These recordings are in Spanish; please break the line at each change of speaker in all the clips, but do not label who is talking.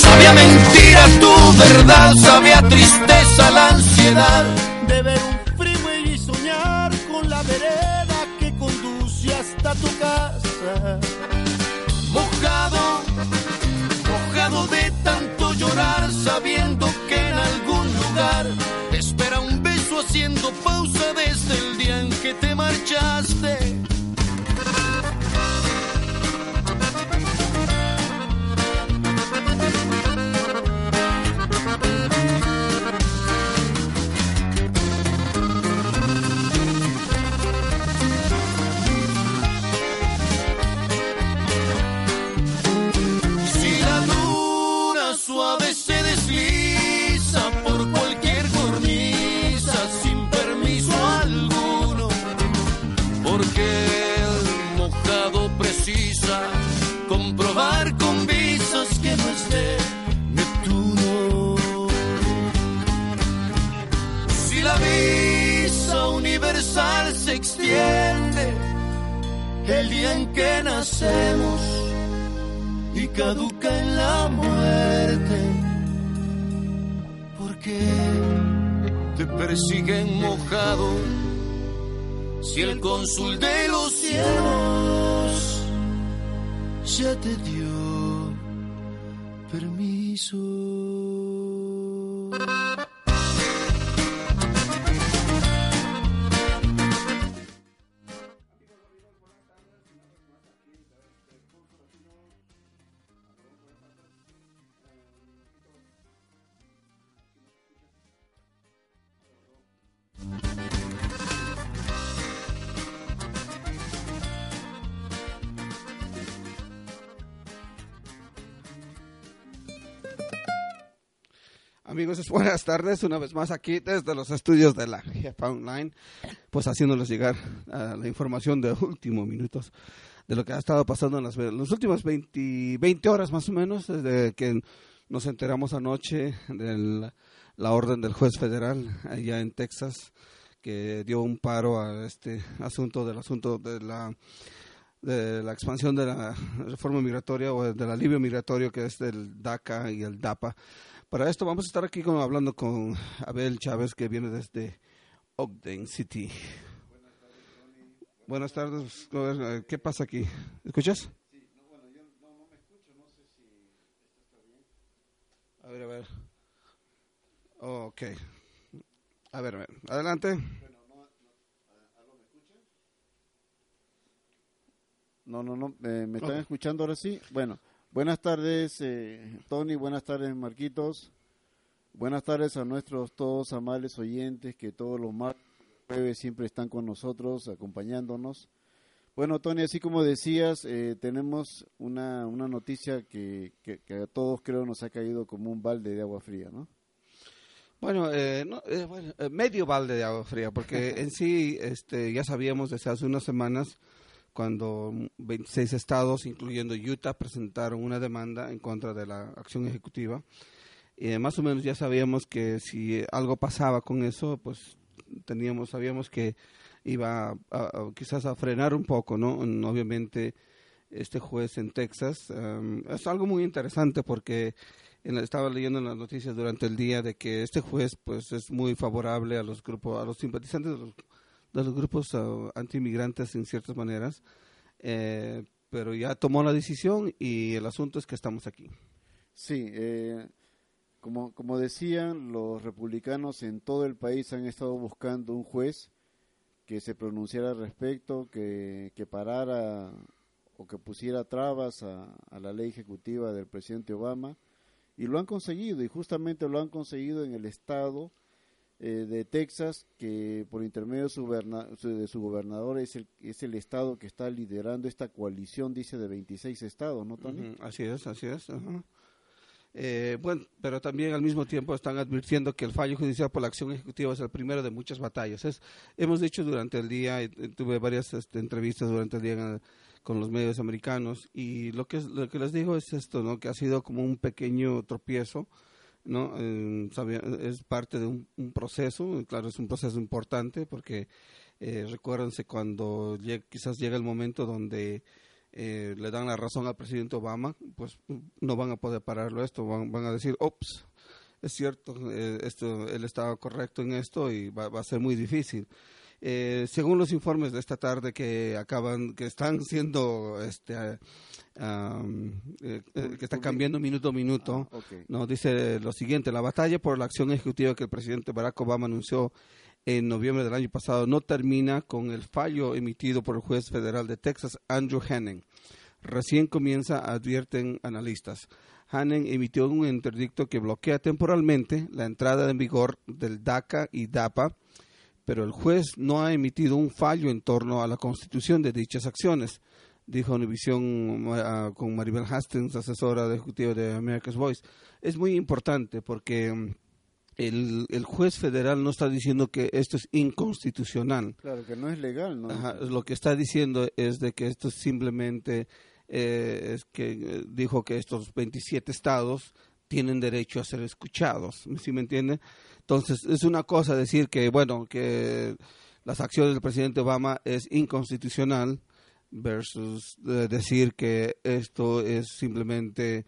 Sabía mentira tu verdad, sabía tristeza la ansiedad
de ver un freeway y soñar con la vereda que conduce hasta tu casa.
Mojado, mojado de tanto llorar, sabiendo que en algún lugar espera un beso haciendo pausa desde el día en que te marchaste. El día en que nacemos y caduca en la muerte. Porque te persiguen mojado si el cónsul de los cielos ya te dio permiso.
Amigos, buenas tardes. Una vez más aquí desde los estudios de la Jefa Online, pues haciéndoles llegar a la información de últimos minutos de lo que ha estado pasando en las, en las últimas 20, 20 horas más o menos, desde que nos enteramos anoche de la orden del juez federal allá en Texas, que dio un paro a este asunto del asunto de la de la expansión de la reforma migratoria o del alivio migratorio que es del DACA y el DAPA. Para esto vamos a estar aquí con, hablando con Abel Chávez que viene desde Ogden City. Buenas tardes, Robert. ¿qué pasa aquí? ¿Escuchas?
Sí, no, bueno, yo no, no me escucho, no sé si está bien.
A ver, a ver. Oh, ok. A ver, a ver. Adelante.
Bueno, no, no, ¿aló me escuchan? No, no, no, eh, ¿me están escuchando ahora sí? Bueno, buenas tardes eh, Tony, buenas tardes Marquitos, buenas tardes a nuestros todos amables oyentes que todos los martes siempre están con nosotros, acompañándonos. Bueno, Tony, así como decías, eh, tenemos una, una noticia que, que, que a todos creo nos ha caído como un balde de agua fría, ¿no?
Bueno, eh, no, eh, bueno, eh, medio balde de agua fría, porque en sí este, ya sabíamos desde hace unas semanas cuando 26 estados, incluyendo Utah, presentaron una demanda en contra de la acción ejecutiva. Eh, más o menos ya sabíamos que si algo pasaba con eso, pues teníamos, sabíamos que iba a, quizás a frenar un poco, ¿no? En- Obviamente este juez en Texas em, es algo muy interesante porque estaba leyendo en las noticias durante el día de que este juez pues es muy favorable a los grupos, a los simpatizantes de los, de los grupos uh, antimigrantes en ciertas maneras, eh, pero ya tomó la decisión y el asunto es que estamos aquí.
Sí, eh, como, como decían, los republicanos en todo el país han estado buscando un juez que se pronunciara al respecto, que, que parara o que pusiera trabas a la ley ejecutiva del presidente Obama, y lo han conseguido, y justamente lo han conseguido en el estado eh, de Texas, que por intermedio de su, de su gobernador es el, es el estado que está liderando esta coalición, dice, de 26 estados, ¿no, Tony?
Así es, así es. Eh, bueno, pero también al mismo tiempo están advirtiendo que el fallo judicial por la acción ejecutiva es el primero de muchas batallas. Es, hemos dicho durante el día, tuve varias este, entrevistas durante el día con los medios americanos y lo que, lo que les digo es esto, ¿no? que ha sido como un pequeño tropiezo. ¿No? es parte de un, proceso, claro, es un proceso importante porque eh, recuérdense cuando quizás llega el momento donde eh, le dan la razón al presidente Obama, pues no van a poder pararlo esto, van, a decir, ops, es cierto, eh, esto, él estaba correcto en esto y va, a ser muy difícil. Eh, según los informes de esta tarde que acaban, que están siendo, este, que están cambiando minuto a minuto, ah, no dice lo siguiente: la batalla por la acción ejecutiva que el presidente Barack Obama anunció en noviembre del año pasado no termina con el fallo emitido por el juez federal de Texas, Andrew Hanning. Recién comienza, advierten analistas. Hanning emitió un interdicto que bloquea temporalmente la entrada en vigor del DACA y DAPA, pero el juez no ha emitido un fallo en torno a la constitución de dichas acciones, dijo Univision uh, con Maribel Hastings, asesora de ejecutivo de America's Voice. Es muy importante porque mm, el, el, juez federal no está diciendo que esto es inconstitucional.
Claro, que no es legal, ¿no?
lo que está diciendo es de que esto simplemente eh, es que eh, dijo que estos 27 estados tienen derecho a ser escuchados, ¿sí me entiende? Entonces, es una cosa decir que, bueno, que las acciones del presidente Obama es inconstitucional versus eh, decir que esto es simplemente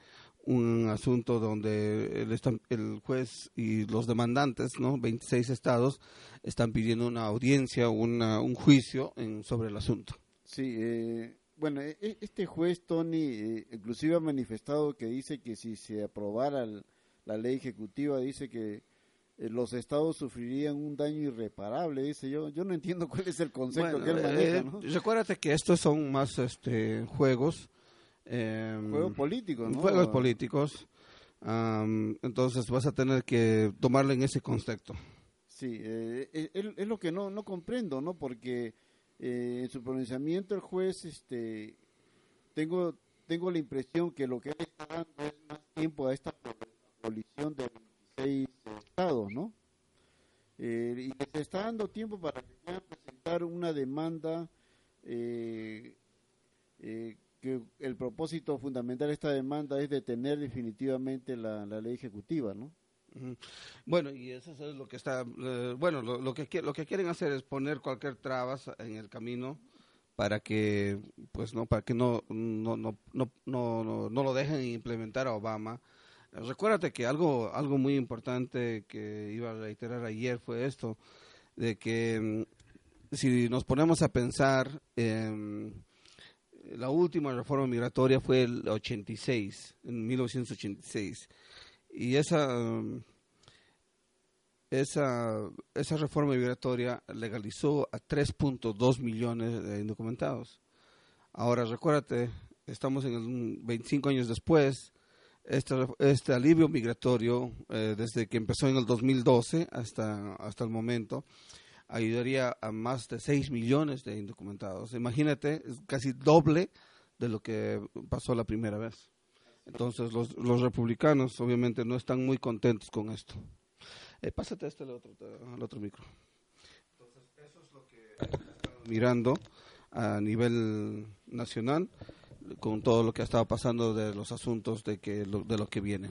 un asunto donde el, el, juez y los demandantes, ¿no? 26 estados, están pidiendo una audiencia, una, un juicio en, sobre el asunto.
Sí, eh, bueno, e, e, este juez, Tony, eh, inclusive ha manifestado que dice que si se aprobara la ley ejecutiva, dice que los estados sufrirían un daño irreparable, dice yo. Yo no entiendo cuál es el concepto que él maneja, ¿no?
Recuérdate que estos son más este, juegos
Em, juegos políticos, ¿no?
Juegos políticos. entonces vas a tener que tomarlo en ese concepto.
Sí, eh, eh, es, lo que no, no comprendo, ¿no? Porque eh, en su pronunciamiento el juez, este, tengo, tengo la impresión que lo que está dando es más tiempo a esta colisión de 26 estados, ¿no? y se está dando tiempo para que puedan presentar una demanda eh, que el propósito fundamental de esta demanda es detener definitivamente la, ley ejecutiva, ¿no?
Bueno, y eso es lo que está, eh, bueno, lo, que lo que quieren hacer es poner cualquier trabas en el camino para que, pues no, para que no, no, no, no, no, no lo dejen implementar a Obama. Recuérdate que algo, algo muy importante que iba a reiterar ayer fue esto, de que mm, si nos ponemos a pensar, en la última reforma migratoria fue el 86, en 1986. Y esa, esa, esa reforma migratoria legalizó a 3.2 millones de indocumentados. Ahora, recuérdate, estamos en el 25 años después, este, este alivio migratorio, eh, desde que empezó en el 2012 hasta, hasta el momento, ayudaría a más de 6 millones de indocumentados. Imagínate, es casi doble de lo que pasó la primera vez. Entonces, los, los republicanos obviamente no están muy contentos con esto. Eh, pásate este al otro, al otro micro. Entonces, eso es lo que estamos mirando a nivel nacional con todo lo que ha estado pasando de los asuntos de que de lo que viene.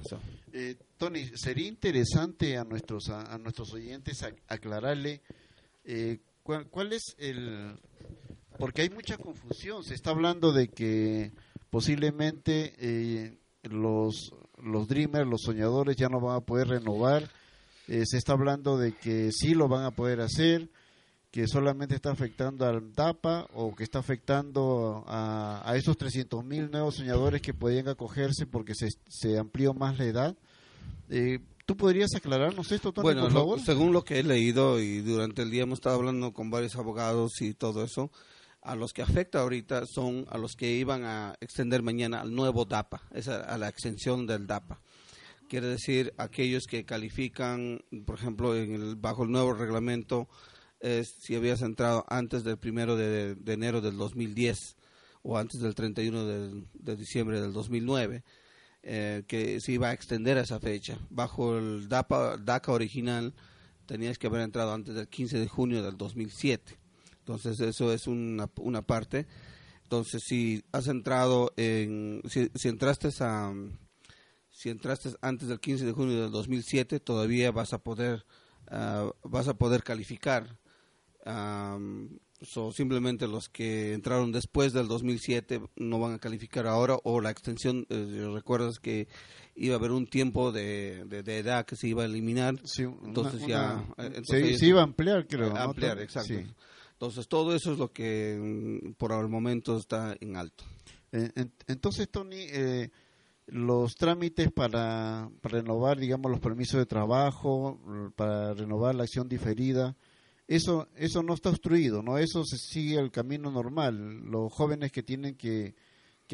Eh, Tony, sería interesante a nuestros a, nuestros oyentes aclararle eh, ¿cuál, es el...? Porque hay mucha confusión. Se está hablando de que posiblemente eh, los, los dreamers, los soñadores ya no van a poder renovar. Eh, se está hablando de que sí lo van a poder hacer, que solamente está afectando al DAPA o que está afectando a, a esos 300 mil nuevos soñadores que podían acogerse porque se, se amplió más la edad. Eh, ¿Tú podrías aclararnos esto, Tony,
bueno,
por favor?
según lo que he leído y durante el día hemos estado hablando con varios abogados y todo eso, a los que afecta ahorita son a los que iban a extender mañana al nuevo DAPA, a, la extensión del DAPA. Quiere decir, aquellos que califican, por ejemplo, en el, bajo el nuevo reglamento, es si habías entrado antes del primero de, enero del 2010 o antes del 31 de, de diciembre del 2009 eh, que se iba a extender esa fecha. Bajo el DAPA, DACA original tenías que haber entrado antes del 15 de junio del 2007. Entonces eso es una, una parte. Entonces si has entrado en, si, entraste a, si entraste antes del 15 de junio del 2007, todavía vas a poder, ah, vas a poder calificar. So, simplemente los que entraron después del 2007 no van a calificar ahora o la extensión, eh, recuerdas que iba a haber un tiempo de, de, edad que se iba a eliminar, entonces ya...
Eh, se, iba a ampliar, creo.
ampliar, exacto. Entonces todo eso es lo que mm, por el momento está en alto.
Entonces, Tony, eh, los trámites para, para renovar, digamos, los permisos de trabajo, para renovar la acción diferida, eso, eso no está obstruido, ¿no? Eso se sigue el camino normal. Los jóvenes que tienen que,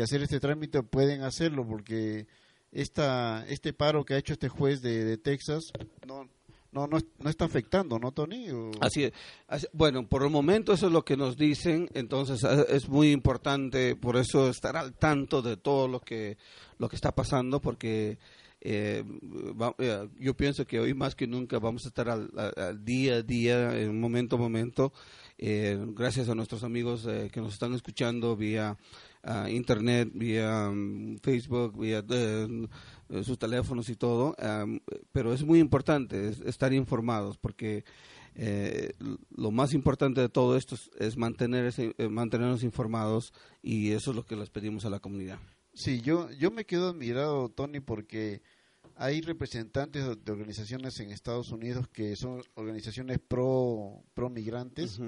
hacer este trámite pueden hacerlo porque esta, este paro que ha hecho este juez de, Texas no, no, no, está afectando, ¿no, Tony?
Así es. Bueno, por el momento eso es lo que nos dicen, entonces eh, es muy importante por eso estar al tanto de todo lo que, lo que está pasando, porque eh, eh, yo pienso que hoy más que nunca vamos a estar al, día a día, en momento a momento, eh, gracias a nuestros amigos eh, que nos están escuchando vía ah, internet, vía mm, Facebook, vía sus teléfonos y todo, pero es muy importante estar informados porque lo más importante de todo esto es, mantener mantenernos informados y eso es lo que les pedimos a la comunidad.
Sí, yo, yo me quedo admirado, Tony, porque hay representantes de organizaciones en Estados Unidos que son organizaciones pro, pro migrantes.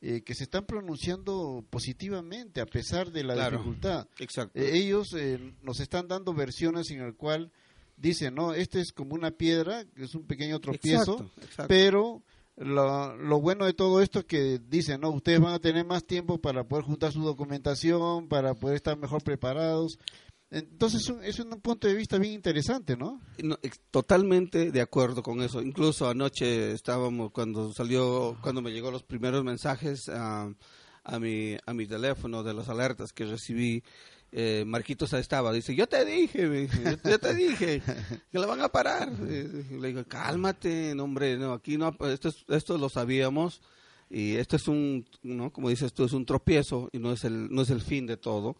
Eh, que se están pronunciando positivamente a pesar de la dificultad.
Exacto.
Eh, ellos eh, nos están dando versiones en el cual dicen, no, este es como una piedra, es un pequeño tropiezo, pero lo, lo, bueno de todo esto es que dicen, no, ustedes van a tener más tiempo para poder juntar su documentación, para poder estar mejor preparados. Entonces es un, punto de vista bien interesante, ¿no?
Totalmente de acuerdo con eso. Incluso anoche estábamos cuando salió, cuando me llegó los primeros mensajes a, a mi a mi teléfono de las alertas que recibí. Eh, Marquitos estaba, dice, yo te dije, yo, te dije que la van a parar. Le digo, cálmate, no, hombre, no, aquí no, esto, esto lo sabíamos y esto es un, ¿no? como dices tú, es un tropiezo y no es el, no es el fin de todo.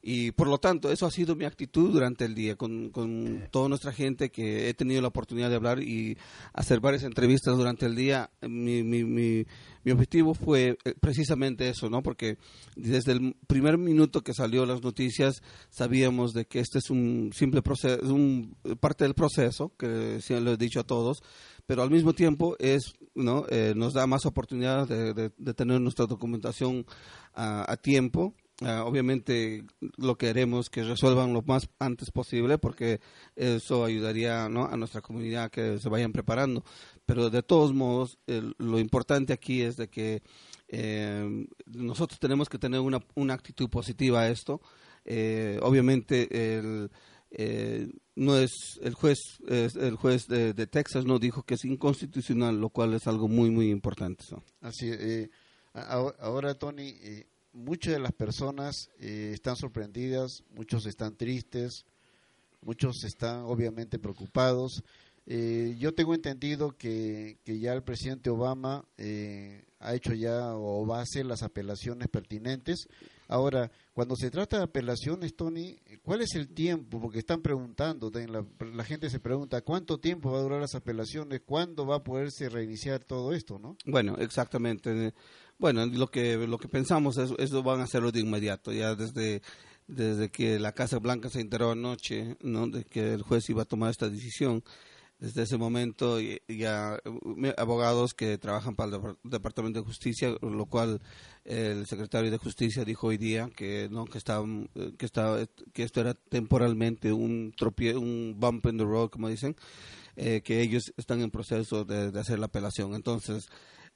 Y por lo tanto, eso ha sido mi actitud durante el día con, con toda nuestra gente que he tenido la oportunidad de hablar y hacer varias entrevistas durante el día. Mi, mi, mi, objetivo fue eh, precisamente eso, ¿no? Porque desde el primer minuto que salió las noticias sabíamos de que este es un simple proceso, un, parte del proceso, que sí lo he dicho a todos, pero al mismo tiempo es, ¿no? Eh, nos da más oportunidad de, de, tener nuestra documentación a tiempo Ah, obviamente lo que haremos que resuelvan lo más antes posible porque eso ayudaría a nuestra comunidad que se vayan preparando. Pero de todos modos, lo importante aquí es de que eh, nosotros tenemos que tener una, una actitud positiva a esto. Eh, obviamente el, eh, no es el juez el juez de, Texas no dijo que es inconstitucional, lo cual es algo muy muy importante.
Así ahora Tony muchas de las personas eh, están sorprendidas, muchos están tristes, muchos están obviamente preocupados. Eh, yo tengo entendido que, que, ya el presidente Obama eh, ha hecho ya o va a hacer las apelaciones pertinentes. Ahora, cuando se trata de apelaciones, Tony, ¿cuál es el tiempo? Porque están preguntando, la, la gente se pregunta, ¿cuánto tiempo va a durar las apelaciones? ¿Cuándo va a poderse reiniciar todo esto? no
Bueno, exactamente. Bueno, lo que, lo que pensamos es eso van a hacerlo de inmediato, ya desde, desde que la Casa Blanca se enteró anoche, ¿no? de que el juez iba a tomar esta decisión. Desde ese momento ya abogados que trabajan para el Departamento de Justicia, lo cual el secretario de Justicia dijo hoy día que no que estaba, que estaba que esto era temporalmente un tropie, un bump in the road como dicen, eh, que ellos están en proceso de hacer la apelación. Entonces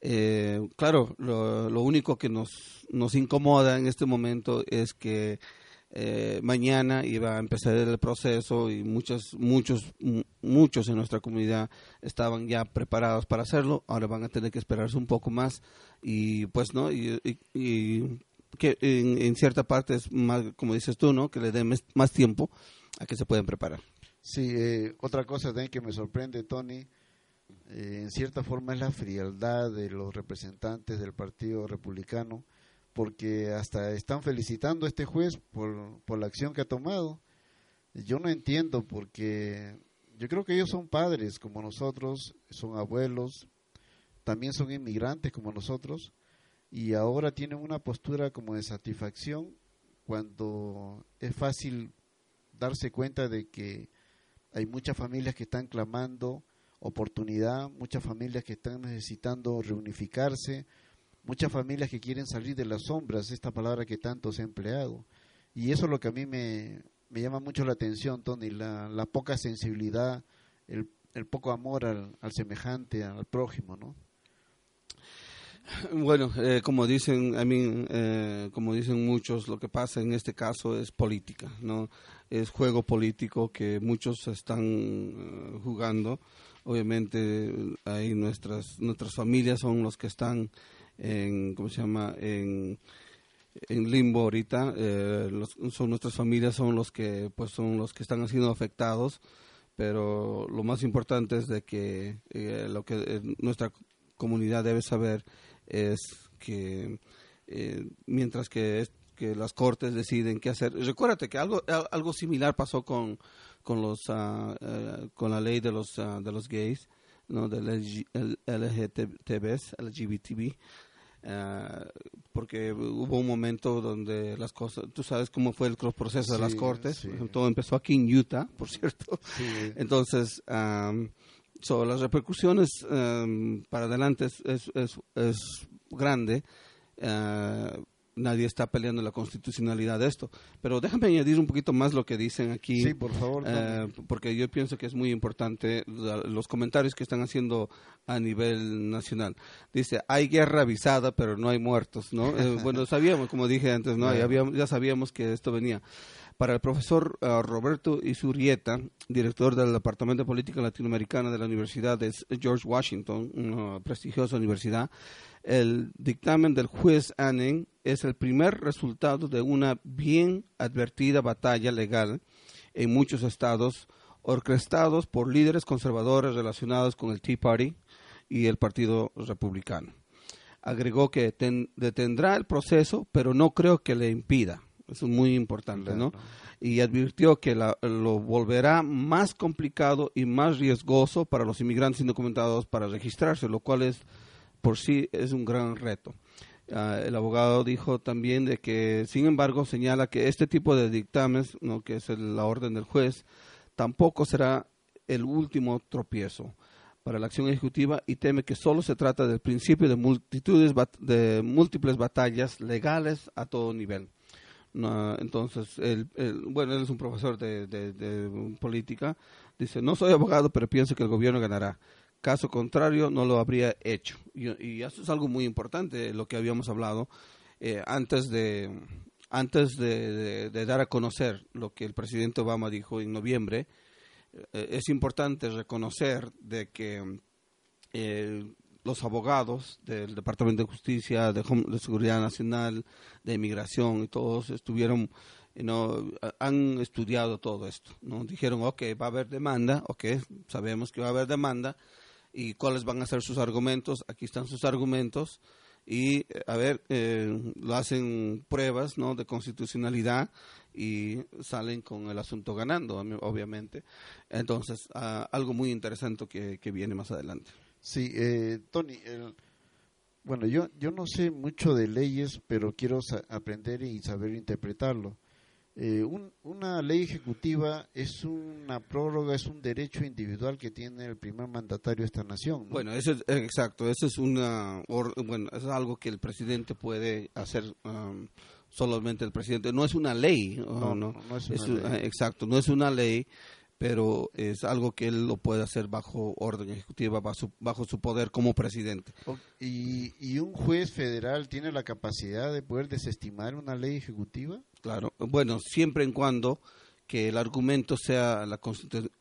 eh, claro, lo, único que nos, nos incomoda en este momento es que eh, mañana iba a empezar el proceso y muchos, muchos, muchos en nuestra comunidad estaban ya preparados para hacerlo. Ahora van a tener que esperarse un poco más y pues no y, que en, cierta parte es más, como dices tú, ¿no? Que le dé más tiempo a qué se pueden preparar.
Sí, eh, otra cosa también que me sorprende, Tony, eh, en cierta forma es la frialdad de los representantes del Partido Republicano, porque hasta están felicitando a este juez por, por la acción que ha tomado. Yo no entiendo porque yo creo que ellos son padres como nosotros, son abuelos, también son inmigrantes como nosotros y ahora tienen una postura como de satisfacción cuando es fácil darse cuenta de que hay muchas familias que están clamando oportunidad, muchas familias que están necesitando reunificarse, muchas familias que quieren salir de las sombras, esta palabra que tanto se ha empleado. Y eso es lo que a mí me, me llama mucho la atención, Tony, la, la poca sensibilidad, el, el poco amor al, al semejante, al prójimo, ¿no?
Bueno, eh, como dicen, a mí, eh, como dicen muchos, lo que pasa en este caso es política, no, es juego político que muchos están eh, jugando. Obviamente, ahí nuestras nuestras familias son los que están en, ¿cómo se llama? En, en limbo ahorita. son nuestras familias son los que, pues, son los que están siendo afectados. Pero lo más importante es de que lo que nuestra comunidad debe saber es que eh, mientras que, que las cortes deciden qué hacer. Recuérdate que algo, algo similar pasó con, con, los, uh, uh, con la ley de los, uh, de los gays, ¿no? del LGTB, LGBTB. porque hubo un momento donde las cosas, tú sabes cómo fue el proceso de las cortes, sí. todo empezó aquí en Utah, por cierto.
Sí.
Entonces, um, So, las repercusiones um, para adelante es, es, es, es grande. Uh, nadie está peleando la constitucionalidad de esto. Pero déjame añadir un poquito más lo que dicen aquí.
Sí, por favor.
Uh, porque yo pienso que es muy importante los comentarios que están haciendo a nivel nacional. Dice, hay guerra avisada, pero no hay muertos, ¿no? eh, bueno, sabíamos, como dije antes, ¿no? Ya, habíamos, ya sabíamos que esto venía para el profesor uh, Roberto Isurieta, director del Departamento de Política Latinoamericana de la Universidad de George Washington, una prestigiosa universidad, el dictamen del juez Anning es el primer resultado de una bien advertida batalla legal en muchos estados orquestados por líderes conservadores relacionados con el Tea Party y el Partido Republicano. Agregó que ten, detendrá el proceso, pero no creo que le impida. Eso es muy importante, ¿no? Y advirtió que la, lo volverá más complicado y más riesgoso para los inmigrantes indocumentados para registrarse, lo cual es por sí es un gran reto. Uh, el abogado dijo también de que, sin embargo, señala que este tipo de dictámenes, ¿no? que es el, la orden del juez, tampoco será el último tropiezo para la acción ejecutiva y teme que solo se trata del principio de multitudes de múltiples batallas legales a todo nivel. No, entonces, él, bueno, él es un profesor de, de, política. Dice, no soy abogado, pero pienso que el gobierno ganará. Caso contrario, no lo habría hecho. Y, y eso es algo muy importante, lo que habíamos hablado eh, antes de antes de, dar a conocer lo que el presidente Obama dijo en noviembre. Eh, es importante reconocer de que eh, los abogados del Departamento de Justicia, de, de, Seguridad Nacional, de Inmigración y todos estuvieron, you know, han estudiado todo esto. ¿no? Dijeron, ok, va a haber demanda, ok, sabemos que va a haber demanda y cuáles van a ser sus argumentos, aquí están sus argumentos y a ver, eh, lo hacen pruebas ¿no? de constitucionalidad y salen con el asunto ganando, obviamente. Entonces, uh, algo muy interesante que, que viene más adelante.
Sí, eh, Tony, el, bueno, yo, yo no sé mucho de leyes, pero quiero aprender y saber interpretarlo. Eh, un, una ley ejecutiva es una prórroga, es un derecho individual que tiene el primer mandatario de esta nación. ¿no?
Bueno, eso es exacto, eso es una, or, bueno, eso es algo que el presidente puede hacer. Um, solamente el presidente, no es una ley,
no,
no,
no, no es una
es,
ley.
exacto, no es una ley, pero es algo que él lo puede hacer bajo orden ejecutiva, bajo su, bajo su poder como presidente.
¿Y, ¿Y, un juez federal tiene la capacidad de poder desestimar una ley ejecutiva?
Claro, bueno, siempre en cuando que el argumento sea la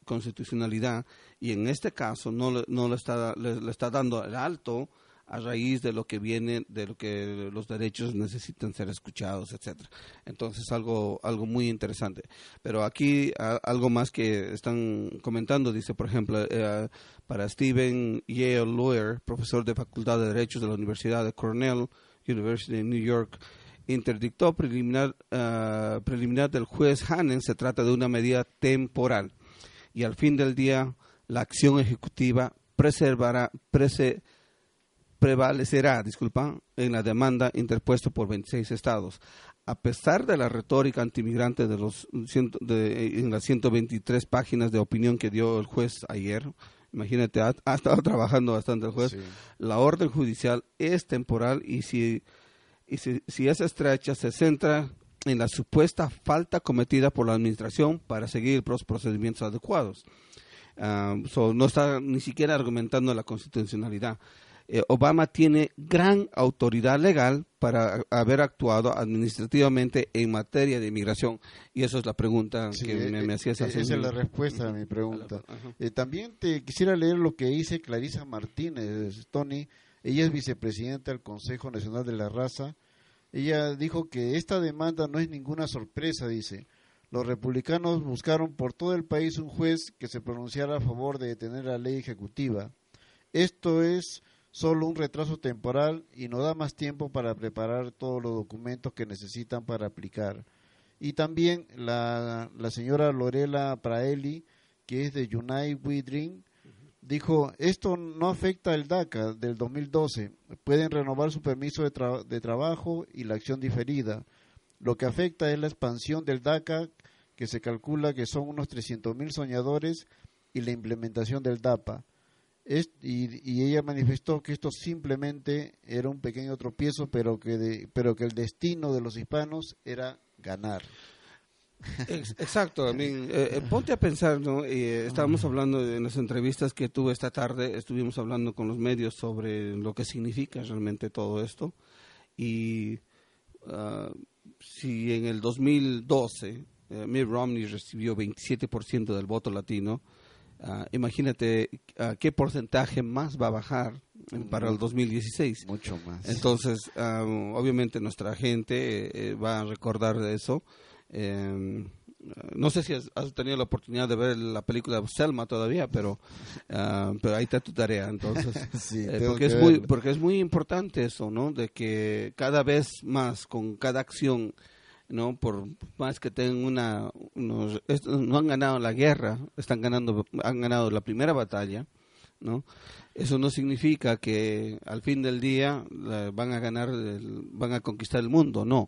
constitucionalidad y en este caso no, no le, está, le, le está dando el alto a raíz de lo que viene, de lo que los derechos necesitan ser escuchados, etcétera. Entonces algo algo muy interesante. Pero aquí algo más que están comentando dice, por ejemplo, eh, para Stephen Yale Lawyer, profesor de Facultad de Derechos de la Universidad de Cornell University de New York, interdictó preliminar eh, preliminar del juez Hannen se trata de una medida temporal y al fin del día la acción ejecutiva preservará prevalecerá, disculpa, en la demanda interpuesta por 26 estados. A pesar de la retórica antimigrante de los de, en las 123 páginas de opinión que dio el juez ayer, imagínate, ha, estado trabajando bastante el juez, la orden judicial es temporal y si, y si, si es estrecha se centra en la supuesta falta cometida por la administración para seguir los procedimientos adecuados. Ah, no está ni siquiera argumentando la constitucionalidad. Eh, Obama tiene gran autoridad legal para haber actuado administrativamente en materia de inmigración. Y eso es la pregunta que me, eh, hacías
eh, Esa es la respuesta a mi pregunta. también te quisiera leer lo que dice Clarisa Martínez, Tony. Ella es vicepresidenta del Consejo Nacional de la Raza. Ella dijo que esta demanda no es ninguna sorpresa, dice. Los republicanos buscaron por todo el país un juez que se pronunciara a favor de detener la ley ejecutiva. Esto es solo un retraso temporal y no da más tiempo para preparar todos los documentos que necesitan para aplicar. Y también la, la señora Lorela Praeli, que es de Unite We Dream, dijo, esto no afecta el DACA del 2012, pueden renovar su permiso de, de trabajo y la acción diferida. Lo que afecta es la expansión del DACA, que se calcula que son unos 300.000 soñadores, y la implementación del DAPA y, ella manifestó que esto simplemente era un pequeño tropiezo, pero que, pero que el destino de los hispanos era ganar.
Exacto, eh, eh, ponte a pensar, ¿no? Eh, estábamos hablando en las entrevistas que tuve esta tarde, estuvimos hablando con los medios sobre lo que significa realmente todo esto. Y uh, si en el 2012 Mitt Romney recibió 27% del voto latino, Ah, imagínate uh, qué porcentaje más va a bajar para el 2016.
Mucho más.
Entonces, ah, obviamente nuestra gente eh, va a recordar de eso. Em, no sé si has, tenido la oportunidad de ver la película de Selma todavía, pero, pero ahí está tu tarea, entonces. Eh, porque, es muy, porque es muy importante eso, ¿no? De que cada vez más, con cada acción no por más que tengan una no han ganado la guerra están ganando han ganado la primera batalla no eso no significa que al fin del día van a ganar van a conquistar el mundo no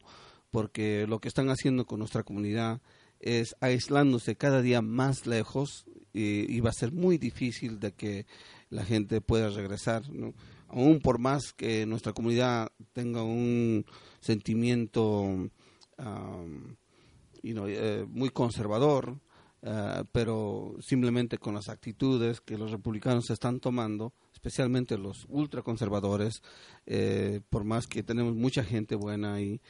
porque lo que están haciendo con nuestra comunidad es aislándose cada día más lejos y, va a ser muy difícil de que la gente pueda regresar ¿no? aún por más que nuestra comunidad tenga un sentimiento eh, muy conservador, eh, pero simplemente con las actitudes que los republicanos están tomando, especialmente los ultraconservadores, eh, por más que tenemos mucha gente buena ahí,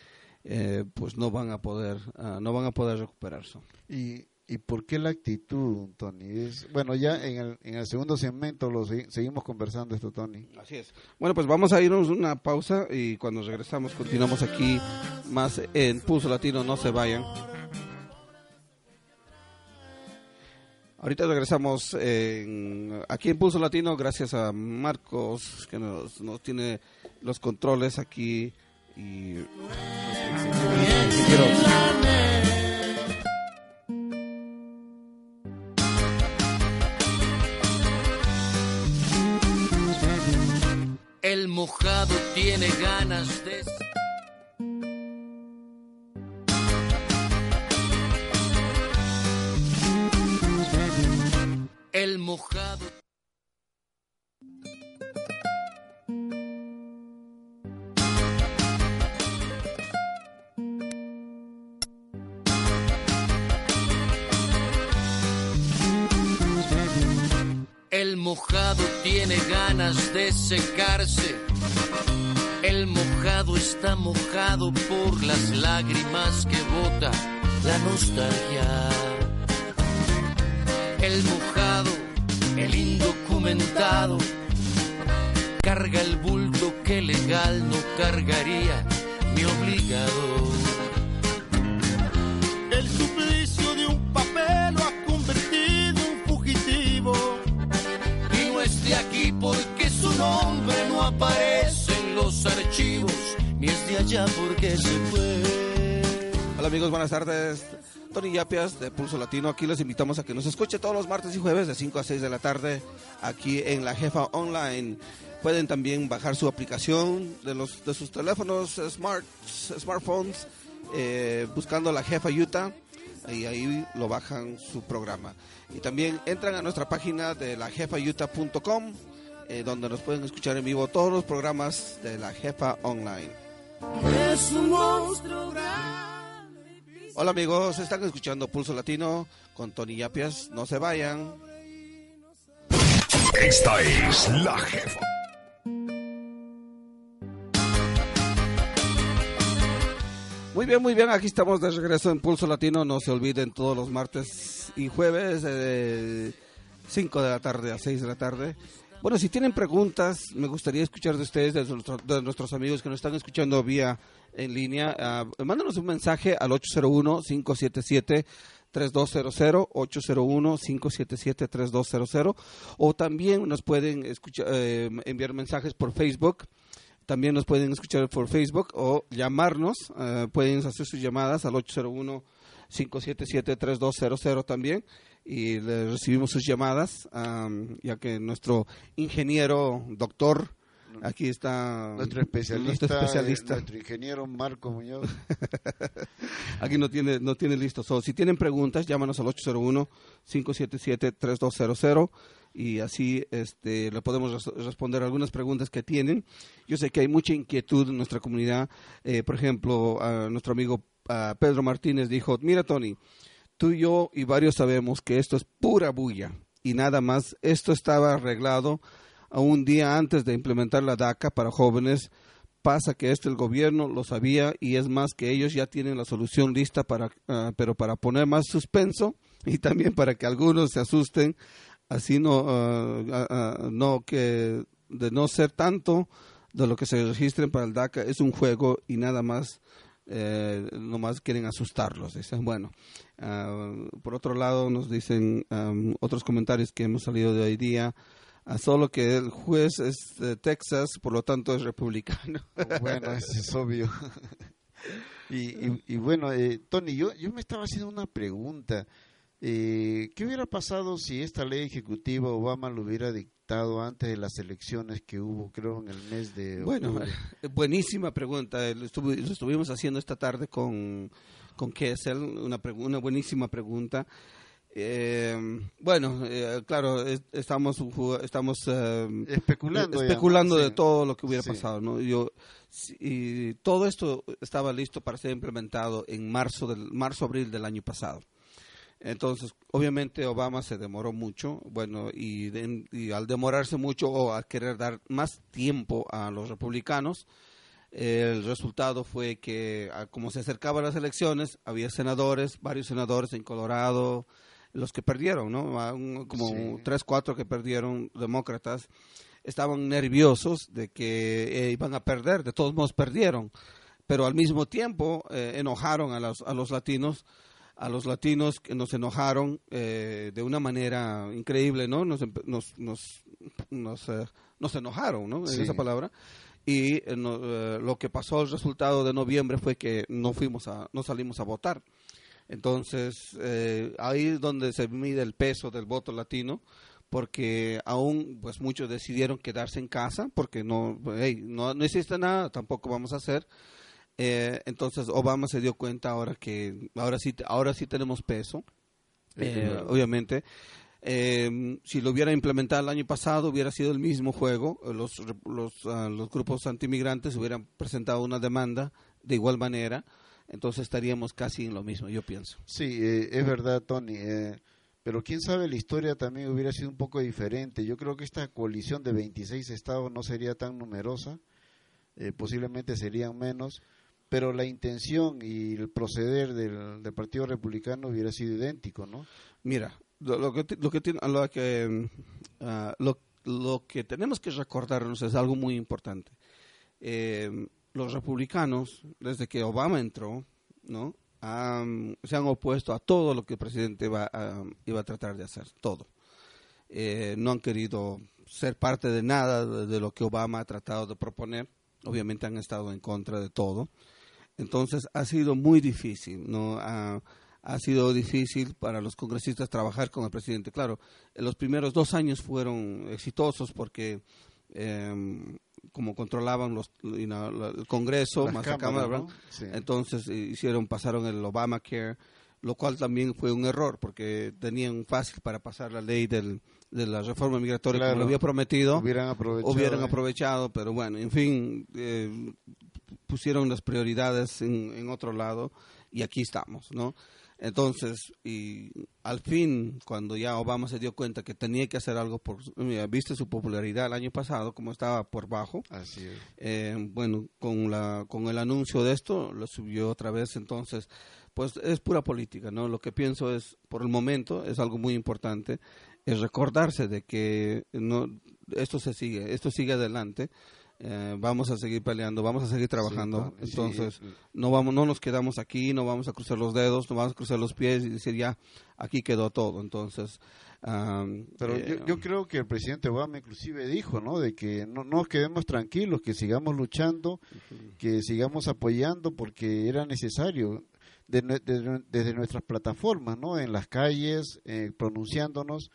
pues no van a poder, ah, no van a poder recuperarse.
Y ¿Y por qué la actitud, Tony? Es, bueno, ya en el, en el segundo segmento lo seguimos conversando esto, Tony.
Así es. Bueno, pues vamos a irnos una pausa y cuando regresamos continuamos aquí más en Pulso Latino, no se vayan. Ahorita regresamos aquí en Pulso Latino gracias a Marcos que nos, nos tiene los controles aquí y
El mojado tiene ganas de... El mojado... mojado tiene ganas de secarse. El mojado está mojado por las lágrimas que bota la nostalgia. El mojado, el indocumentado, carga el bulto que legal no cargaría mi obligado. Aparece en los archivos, ni es de allá porque se fue.
Hola amigos, buenas tardes. Tony Yapias de Pulso Latino. Aquí los invitamos a que nos escuche todos los martes y jueves de 5 a 6 de la tarde aquí en La Jefa Online. Pueden también bajar su aplicación de, los, de sus teléfonos smart, smartphones eh, buscando La Jefa Utah y ahí lo bajan su programa. Y también entran a nuestra página de lajefayuta.com eh, donde nos pueden escuchar en vivo todos los programas de La Jefa Online.
Es un monstruo
Hola amigos, están escuchando Pulso Latino con Tony Yapias. No se vayan.
Esta es la jefa.
Muy bien, muy bien. Aquí estamos de regreso en Pulso Latino. No se olviden todos los martes y jueves de 5 de la tarde a 6 de la tarde. Bueno, si tienen preguntas, me gustaría escuchar de ustedes, de, nuestro- de nuestros amigos que nos están escuchando vía en línea. Ah, mándanos un mensaje al 801-577-3200, 801-577-3200, o también nos pueden escuchar, eh, enviar mensajes por Facebook. También nos pueden escuchar por Facebook o llamarnos. eh, pueden hacer sus llamadas al 801-577-3200 también. Y le recibimos sus llamadas, am, ya que nuestro ingeniero, doctor, aquí está.
Nuestro especialista,
nuestro especialista.
eh, nuestro ingeniero Marco Muñoz.
Aquí no tiene, no tiene listo. So, si tienen preguntas, llámanos al 801-577-3200 y así este, le podemos res- responder algunas preguntas que tienen. Yo sé que hay mucha inquietud en nuestra comunidad. Eh, por ejemplo, a nuestro amigo ah, Pedro Martínez dijo, mira Tony, tú, yo y varios sabemos que esto es pura bulla y nada más. Esto estaba arreglado a un día antes de implementar la DACA para jóvenes pasa que esto el gobierno lo sabía y es más que ellos ya tienen la solución lista para ah, pero para poner más suspenso y también para que algunos se asusten así no ah, ah, no que de no ser tanto de lo que se registren para el DACA es un juego y nada más eh, nomás quieren asustarlos dicen bueno ah, por otro lado nos dicen otros comentarios que hemos salido de hoy día ah, solo que el juez es de Texas por lo tanto es republicano
Bueno, eso es obvio. y, y, y bueno, eh, Tony, yo, yo me estaba haciendo una pregunta. Eh, ¿Qué hubiera pasado si esta ley ejecutiva Obama lo hubiera antes de las elecciones que hubo, creo, en el mes de
Bueno, buenísima pregunta. Lo, estuvo- lo estuvimos haciendo esta tarde con, con Kessel, una, una buenísima pregunta. Eh, bueno, eh, claro, es- estamos, estamos eh,
Especulando. ya, ¿no?
especulando de todo lo que hubiera
Sí.
pasado. ¿no? Yo, y todo esto estaba listo para ser implementado en marzo, del, marzo abril del año pasado. Entonces, obviamente Obama se demoró mucho, bueno, y, de- y al demorarse mucho o a querer dar más tiempo a los republicanos, el resultado fue que como se acercaban las elecciones, había senadores, varios senadores en Colorado, los que perdieron, ¿no? Como
Sí.
tres, cuatro que perdieron demócratas, estaban nerviosos de que eh, iban a perder, de todos modos perdieron, pero al mismo tiempo eh, enojaron a los, a los latinos a los latinos que nos enojaron eh, de una manera increíble, ¿no? Nos, nos, nos, nos, eh, nos enojaron, ¿no? En esa palabra. Y eh, no- eh, lo que pasó, el resultado de noviembre fue que no fuimos a, no salimos a votar. Entonces, ahí es donde se mide el peso del voto latino, porque aún pues muchos decidieron quedarse en casa, porque no, hey, no, no existe nada, tampoco vamos a hacer. Eh, entonces Obama se dio cuenta ahora que ahora sí ahora sí tenemos peso eh, obviamente. Eh, si lo hubiera implementado el año pasado hubiera sido el mismo juego. Los los, ah, los grupos antimigrantes hubieran presentado una demanda de igual manera. Entonces estaríamos casi en lo mismo yo pienso.
Sí, eh, es verdad, Tony. eh, pero quién sabe, la historia también hubiera sido un poco diferente. Yo creo que esta coalición de 26 estados no sería tan numerosa, eh, posiblemente serían menos, pero la intención y el proceder del, Partido Republicano hubiera sido idéntico, ¿no?
Mira, lo, que lo que tiene, lo que mm, ah, lo- lo que tenemos que recordarnos es algo muy importante. Eh, los republicanos, desde que Obama entró, ¿no? se han opuesto a todo lo que el presidente iba a tratar de hacer, todo. Eh, no han querido ser parte de nada de, lo que Obama ha tratado de proponer. Obviamente han estado en contra de todo. Entonces ha sido muy difícil, ¿no? Ha, sido difícil para los congresistas trabajar con el presidente. Claro, los primeros dos años fueron exitosos porque em, como controlaban los, el Congreso, más la Cámara, entonces hicieron, pasaron el Obamacare, lo cual también fue un error porque tenían fácil para pasar la ley del, de la reforma migratoria como lo había prometido.
Hubieran aprovechado.
Hubieran eh. aprovechado, pero bueno, en fin, eh, pusieron las prioridades en, en, otro lado y aquí estamos, ¿no? Entonces, y al fin, cuando ya Obama se dio cuenta que tenía que hacer algo, por, viste su popularidad el año pasado, como estaba por bajo.
Así es.
Eh, bueno, con, la, con el anuncio de esto, lo subió otra vez, entonces pues es pura política, ¿no? Lo que pienso es, por el momento, es algo muy importante, es recordarse de que no esto se sigue, esto sigue adelante. Eh, vamos a seguir peleando, vamos a seguir trabajando. Entonces, no vamos, no nos quedamos aquí, no vamos a cruzar los dedos, no vamos a cruzar los pies y decir ya aquí quedó todo. Entonces,
pero yo, yo, eh, creo que el presidente Obama inclusive dijo, ¿no? De que no nos quedemos tranquilos, que sigamos luchando, que sigamos apoyando porque era necesario desde nuestras plataformas, ¿no? En las calles, eh, pronunciándonos.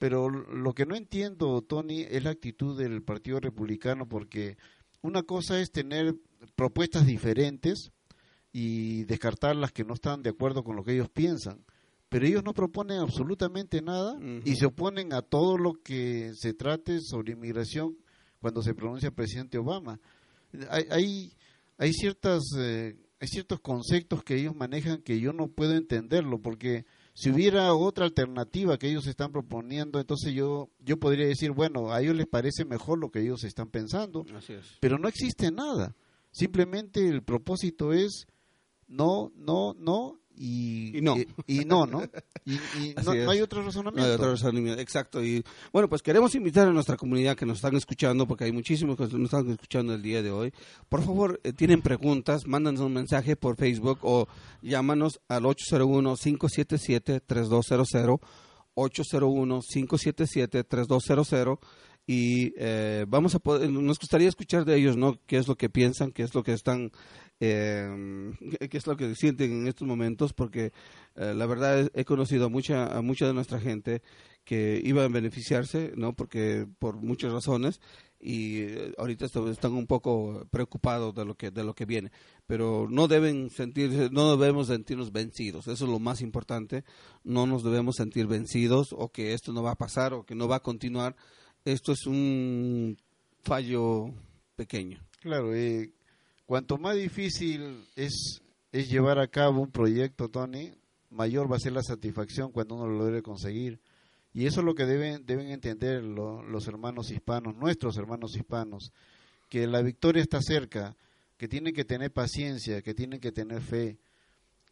Pero lo que no entiendo, Tony, es la actitud del Partido Republicano, porque una cosa es tener propuestas diferentes y descartar las que no están de acuerdo con lo que ellos piensan. Pero ellos no proponen absolutamente nada y se oponen a todo lo que se trate sobre inmigración cuando se pronuncia el presidente Obama. Hay, hay, hay ciertas eh, hay ciertos conceptos que ellos manejan que yo no puedo entenderlo, porque si hubiera otra alternativa que ellos están proponiendo, entonces yo, yo podría decir, bueno, a ellos les parece mejor lo que ellos están pensando, pero no existe nada. Simplemente el propósito es no, no, no y,
no.
Y, no, ¿no? Y, no, hay otro razonamiento.
No hay otro razonamiento, exacto. Y bueno, pues queremos invitar a nuestra comunidad que nos están escuchando, porque hay muchísimos que nos están escuchando el día de hoy. Por favor, eh, tienen preguntas, mándanos un mensaje por Facebook o llámanos al 801-577-3200. 801-577-3200 y eh, vamos a poder, nos gustaría escuchar de ellos, ¿no? ¿Qué es lo que piensan? ¿Qué es lo que están eh, qué es lo que sienten en estos momentos, porque eh, la verdad he conocido a mucha, a mucha de nuestra gente que iba a beneficiarse, ¿no? Porque por muchas razones y eh, ahorita están un poco preocupados de lo que de lo que viene, pero no deben sentirse, no debemos sentirnos vencidos, eso es lo más importante, no nos debemos sentir vencidos o que esto no va a pasar o que no va a continuar, esto es un fallo pequeño.
Claro, Cuanto más difícil es, es llevar a cabo un proyecto, Tony, mayor va a ser la satisfacción cuando uno lo logre conseguir. Y eso es lo que deben, deben entender los hermanos hispanos, nuestros hermanos hispanos, que la victoria está cerca, que tienen que tener paciencia, que tienen que tener fe,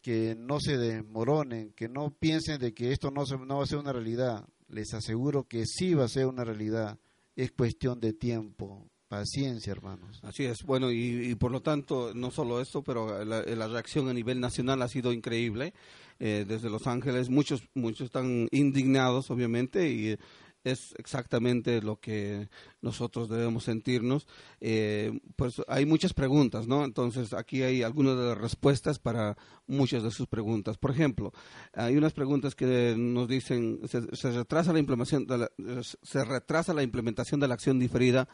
que no se desmoronen, que no piensen de que esto no, no va a ser una realidad. Les aseguro que sí va a ser una realidad. Es cuestión de tiempo. Paciencia, hermanos.
Así es. Bueno, y, por lo tanto, no solo esto, pero la, reacción a nivel nacional ha sido increíble. Eh, desde Los Ángeles, muchos, muchos están indignados, obviamente, y es exactamente lo que nosotros debemos sentirnos. Eh, pues hay muchas preguntas, ¿no? Entonces aquí hay algunas de las respuestas para muchas de sus preguntas. Por ejemplo, hay unas preguntas que nos dicen se, retrasa la implementación se retrasa la implementación de la acción diferida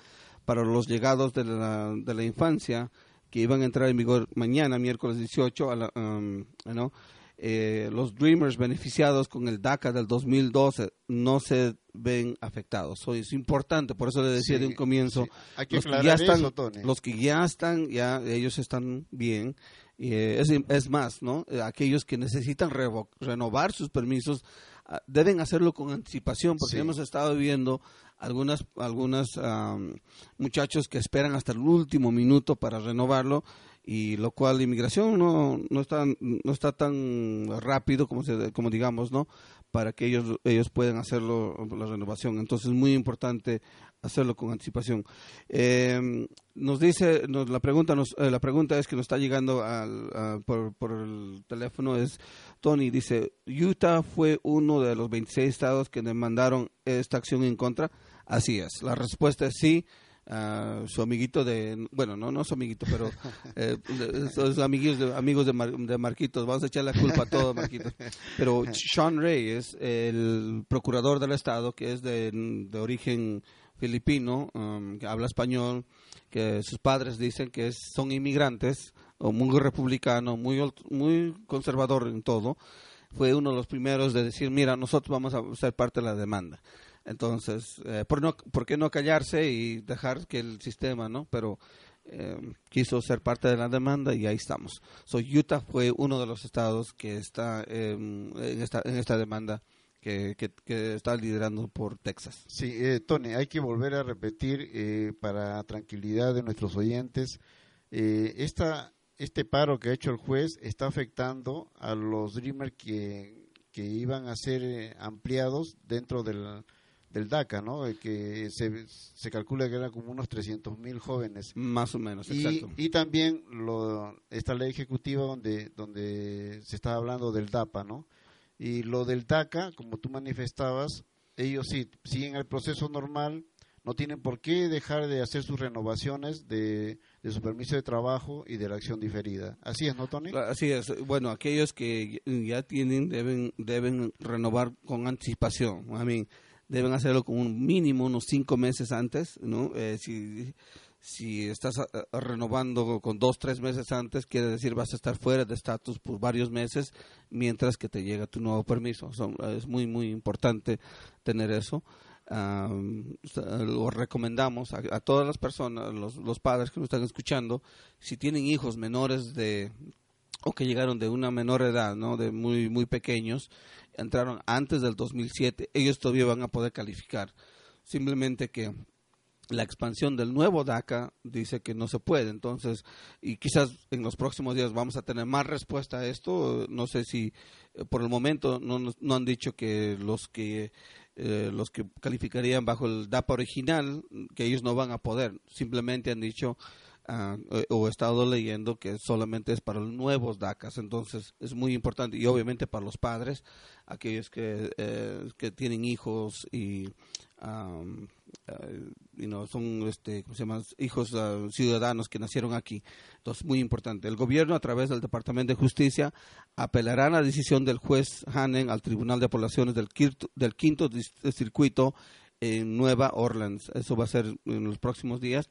para los llegados de la, de la infancia que iban a entrar en vigor mañana, miércoles 18, a um, eh, los Dreamers beneficiados con el DACA del 2012 no se ven afectados. Eso es importante, por eso le decía de un comienzo,
los, que ya
están,
los
que ya están, ya ellos están bien. Y, eh, es, es, más, ¿no? Eh, aquellos que necesitan renovar sus permisos ah, deben hacerlo con anticipación, porque hemos estado viendo algunas, algunas muchachos que esperan hasta el último minuto para renovarlo y lo cual la inmigración no, no, está, no está tan rápido como, como digamos, ¿no? para que ellos ellos puedan hacerlo la renovación. Entonces es muy importante hacerlo con anticipación. Eh, nos dice, nos, la pregunta nos, eh, la pregunta es que nos está llegando al, a- por, por el teléfono es Tony dice Utah fue uno de los 26 estados que demandaron esta acción en contra. Así es. La respuesta es sí. Ah, su amiguito de bueno no no su amiguito pero eh, sus amiguitos de, amigos de, Mar- de Marquitos. Vamos a echar la culpa a todo Marquitos. Pero Sean Reyes el procurador del estado que es de, de origen filipino um, que habla español que sus padres dicen que es- son inmigrantes o muy republicano muy muy conservador en todo. Fue uno de los primeros de decir mira nosotros vamos a ser parte de la demanda entonces, eh, ¿por, no, ¿por qué no callarse y dejar que el sistema, no? Pero eh, quiso ser parte de la demanda y ahí estamos. So, Utah fue uno de los estados que está eh, en, esta, en esta demanda que, que, que está liderando por Texas.
Sí, eh, Tony, hay que volver a repetir eh, para tranquilidad de nuestros oyentes, eh, esta, este paro que ha hecho el juez está afectando a los Dreamers que, que iban a ser eh, ampliados dentro del, del DACA, ¿no? Que se, se calcula que eran como unos 300 mil jóvenes.
Más o menos,
Y,
exacto.
y también lo, esta ley ejecutiva donde, donde se está hablando del DAPA, ¿no? Y lo del DACA, como tú manifestabas, ellos sí siguen el proceso normal, no tienen por qué dejar de hacer sus renovaciones de, de su permiso de trabajo y de la acción diferida. Así es, ¿no, Tony?
Así es. Bueno, aquellos que ya tienen deben deben renovar con anticipación. I mean, deben hacerlo con un mínimo unos cinco meses antes, ¿no? Eh, si si estás ah, renovando con dos tres meses antes, quiere decir vas a estar fuera de estatus por varios meses mientras que te llega tu nuevo permiso. Es muy muy importante tener eso. Sea, lo recomendamos a, a todas las personas, los, los padres que nos están escuchando, si tienen hijos menores de o que llegaron de una menor edad, ¿no? De muy muy pequeños, entraron antes del 2007, ellos todavía van a poder calificar. Simplemente que la expansión del nuevo DACA dice que no se puede, entonces, y quizás en los próximos días vamos a tener más respuesta a esto. No sé si eh, por el momento no, no han dicho que los que eh, los que calificarían bajo el DAPA original, que ellos no van a poder. Simplemente han dicho eh, o he estado leyendo que solamente es para los nuevos DACAs, entonces es muy importante y obviamente para los padres, aquellos que, eh, que tienen hijos y um, eh, you know, son este, ¿cómo se llama? hijos ah, ciudadanos que nacieron aquí. Entonces, muy importante. El gobierno, a través del Departamento de Justicia, apelará a la decisión del juez Hannen al Tribunal de Apelaciones del del quinto circuito en Nueva Orleans. Eso va a ser en los próximos días.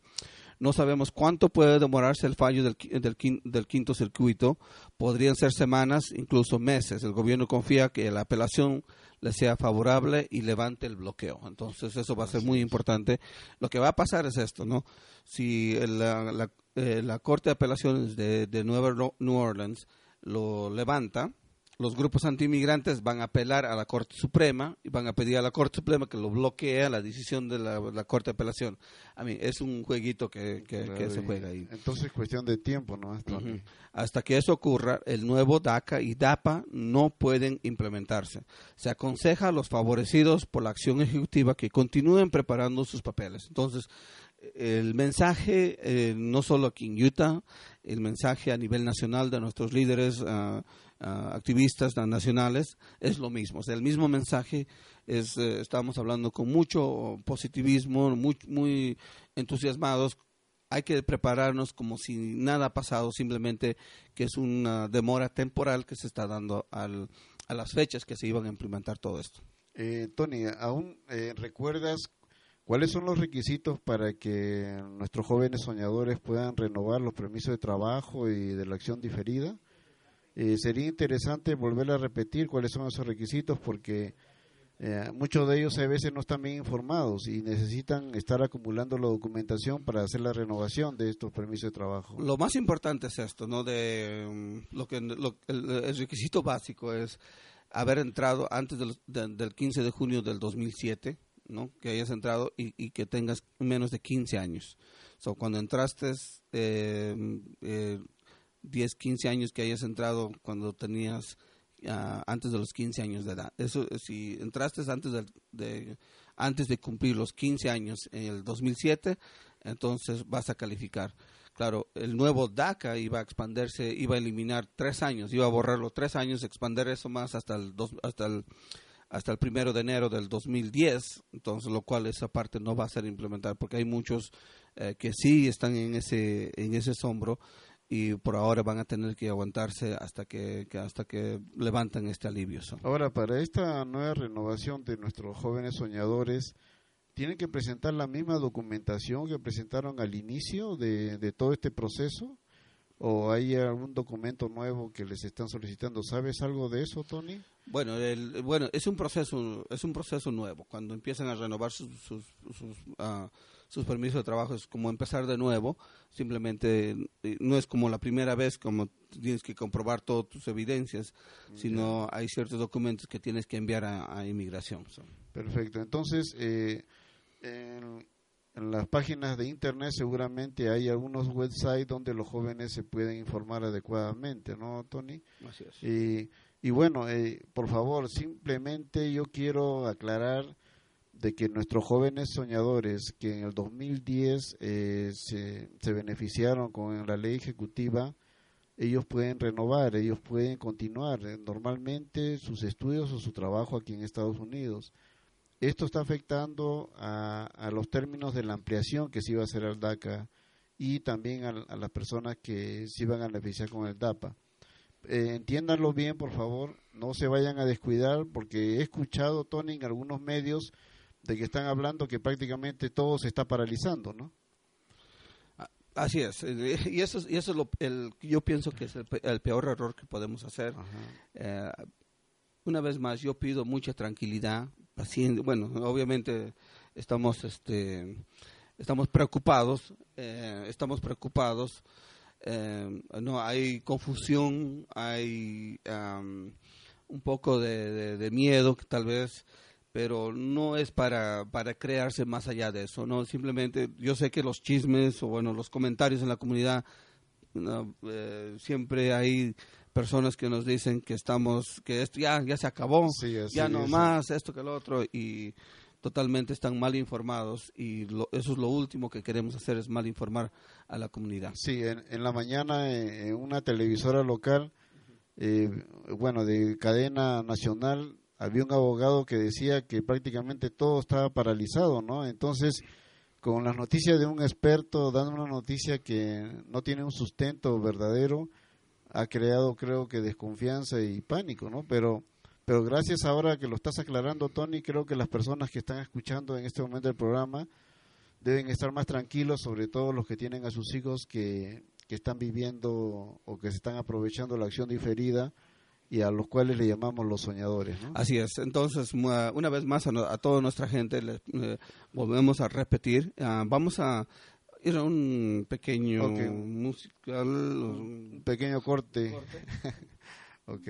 No sabemos cuánto puede demorarse el fallo del, del del quinto circuito. Podrían ser semanas, incluso meses. El gobierno confía que la apelación le sea favorable y levante el bloqueo. Entonces eso va a ser muy importante. Lo que va a pasar es esto, ¿no? Si la, la, eh, la Corte de Apelaciones de, de Nueva New Orleans lo levanta, los grupos antiinmigrantes van a apelar a la Corte Suprema y van a pedir a la Corte Suprema que lo bloquee la decisión de la, la Corte de Apelación. A mí es un jueguito que, que- se juega ahí.
Entonces es cuestión de tiempo, ¿no?
Hasta que eso ocurra, el nuevo DACA y DAPA no pueden implementarse. Se aconseja a los favorecidos por la acción ejecutiva que continúen preparando sus papeles. Entonces, el mensaje, eh, no solo aquí en Utah, el mensaje a nivel nacional de nuestros líderes ah, ah, activistas nacionales es lo mismo. O el mismo mensaje es, eh, estamos hablando con mucho positivismo, muy, muy entusiasmados hay que prepararnos como si nada ha pasado, simplemente que es una demora temporal que se está dando al, a las fechas que se iban a implementar todo esto.
Eh, Tony, ¿aún eh, recuerdas cuáles son los requisitos para que nuestros jóvenes soñadores puedan renovar los permisos de trabajo y de la acción diferida? Eh, sería interesante volver a repetir cuáles son esos requisitos porque eh, muchos de ellos a veces no están bien informados y necesitan estar acumulando la documentación para hacer la renovación de estos permisos de trabajo.
Lo más importante es esto, ¿no? De mm, lo que lo- el, el requisito básico es haber entrado antes del, de- del 15 de junio del 2007, ¿no? Que hayas entrado y, y que tengas menos de 15 años. So, cuando entraste eh, eh, 10, 15 años que hayas entrado cuando tenías ah, antes de los 15 años de edad. Eso, si entraste antes de, de, antes de cumplir los 15 años en el 2007, entonces vas a calificar. Claro, el nuevo DACA iba a expandirse, iba a eliminar tres años, iba a borrar los tres años, expandir eso más hasta el, dos, hasta el hasta el primero de enero del 2010, entonces lo cual esa parte no va a ser implementada porque hay muchos eh, que sí están en ese en ese sombro y por ahora van a tener que aguantarse hasta que, que hasta que levantan este alivio.
Ahora para esta nueva renovación de nuestros jóvenes soñadores tienen que presentar la misma documentación que presentaron al inicio de, de todo este proceso o hay algún documento nuevo que les están solicitando. ¿Sabes algo de eso, Tony?
Bueno, el, bueno, es un proceso, es un proceso nuevo. Cuando empiezan a renovar sus sus, sus, uh, sus, permisos de trabajo es como empezar de nuevo. Simplemente eh, no es como la primera vez, como tienes que comprobar todas tus evidencias, sino hay ciertos documentos que tienes que enviar a, a inmigración. So.
Perfecto. Entonces, eh, en, en las páginas de internet seguramente hay algunos websites donde los jóvenes se pueden informar adecuadamente, ¿no, Tony?
Así es.
Y, y bueno, eh, por favor, simplemente yo quiero aclarar de que nuestros jóvenes soñadores que en el 2010 eh, se, beneficiaron con la ley ejecutiva, ellos pueden renovar, ellos pueden continuar eh, normalmente sus estudios o su trabajo aquí en Estados Unidos. Esto está afectando a, los términos de la ampliación que se iba a hacer al DACA y también a, a las personas que se iban a beneficiar con el DAPA. Eh, entiéndanlo bien, por favor, no se vayan a descuidar, porque he escuchado, Tony, en algunos medios de que están hablando que prácticamente todo se está paralizando, ¿no?
Así es, y eso, y eso es lo, el, yo pienso que es el, el peor error que podemos hacer. Eh, una vez más, yo pido mucha tranquilidad, paciencia. Bueno, obviamente estamos, este, estamos preocupados, eh, estamos preocupados. Eh, no hay confusión, hay um, un poco de, de, de, miedo tal vez, pero no es para, para crearse más allá de eso, no simplemente yo sé que los chismes o bueno los comentarios en la comunidad no, eh, siempre hay personas que nos dicen que estamos que esto ya ya se acabó,
sí,
ya no más esto que lo otro y totalmente están mal informados y lo, eso es lo último que queremos hacer es mal informar a la comunidad.
Sí, en, en la mañana en, en, una televisora local, eh, bueno, de cadena nacional, había un abogado que decía que prácticamente todo estaba paralizado, ¿no? Entonces, con las noticias de un experto dando una noticia que no tiene un sustento verdadero, ha creado creo que desconfianza y pánico, ¿no? Pero pero gracias ahora que lo estás aclarando, Tony, creo que las personas que están escuchando en este momento el programa deben estar más tranquilos, sobre todo los que tienen a sus hijos que, que están viviendo o que se están aprovechando la acción diferida y a los cuales le llamamos los soñadores. ¿no?
Así es. Entonces, una vez más, a, a toda nuestra gente le, eh, volvemos a repetir. Uh, vamos a ir a un pequeño
okay.
musical.
Un pequeño corte.
corte.
ok.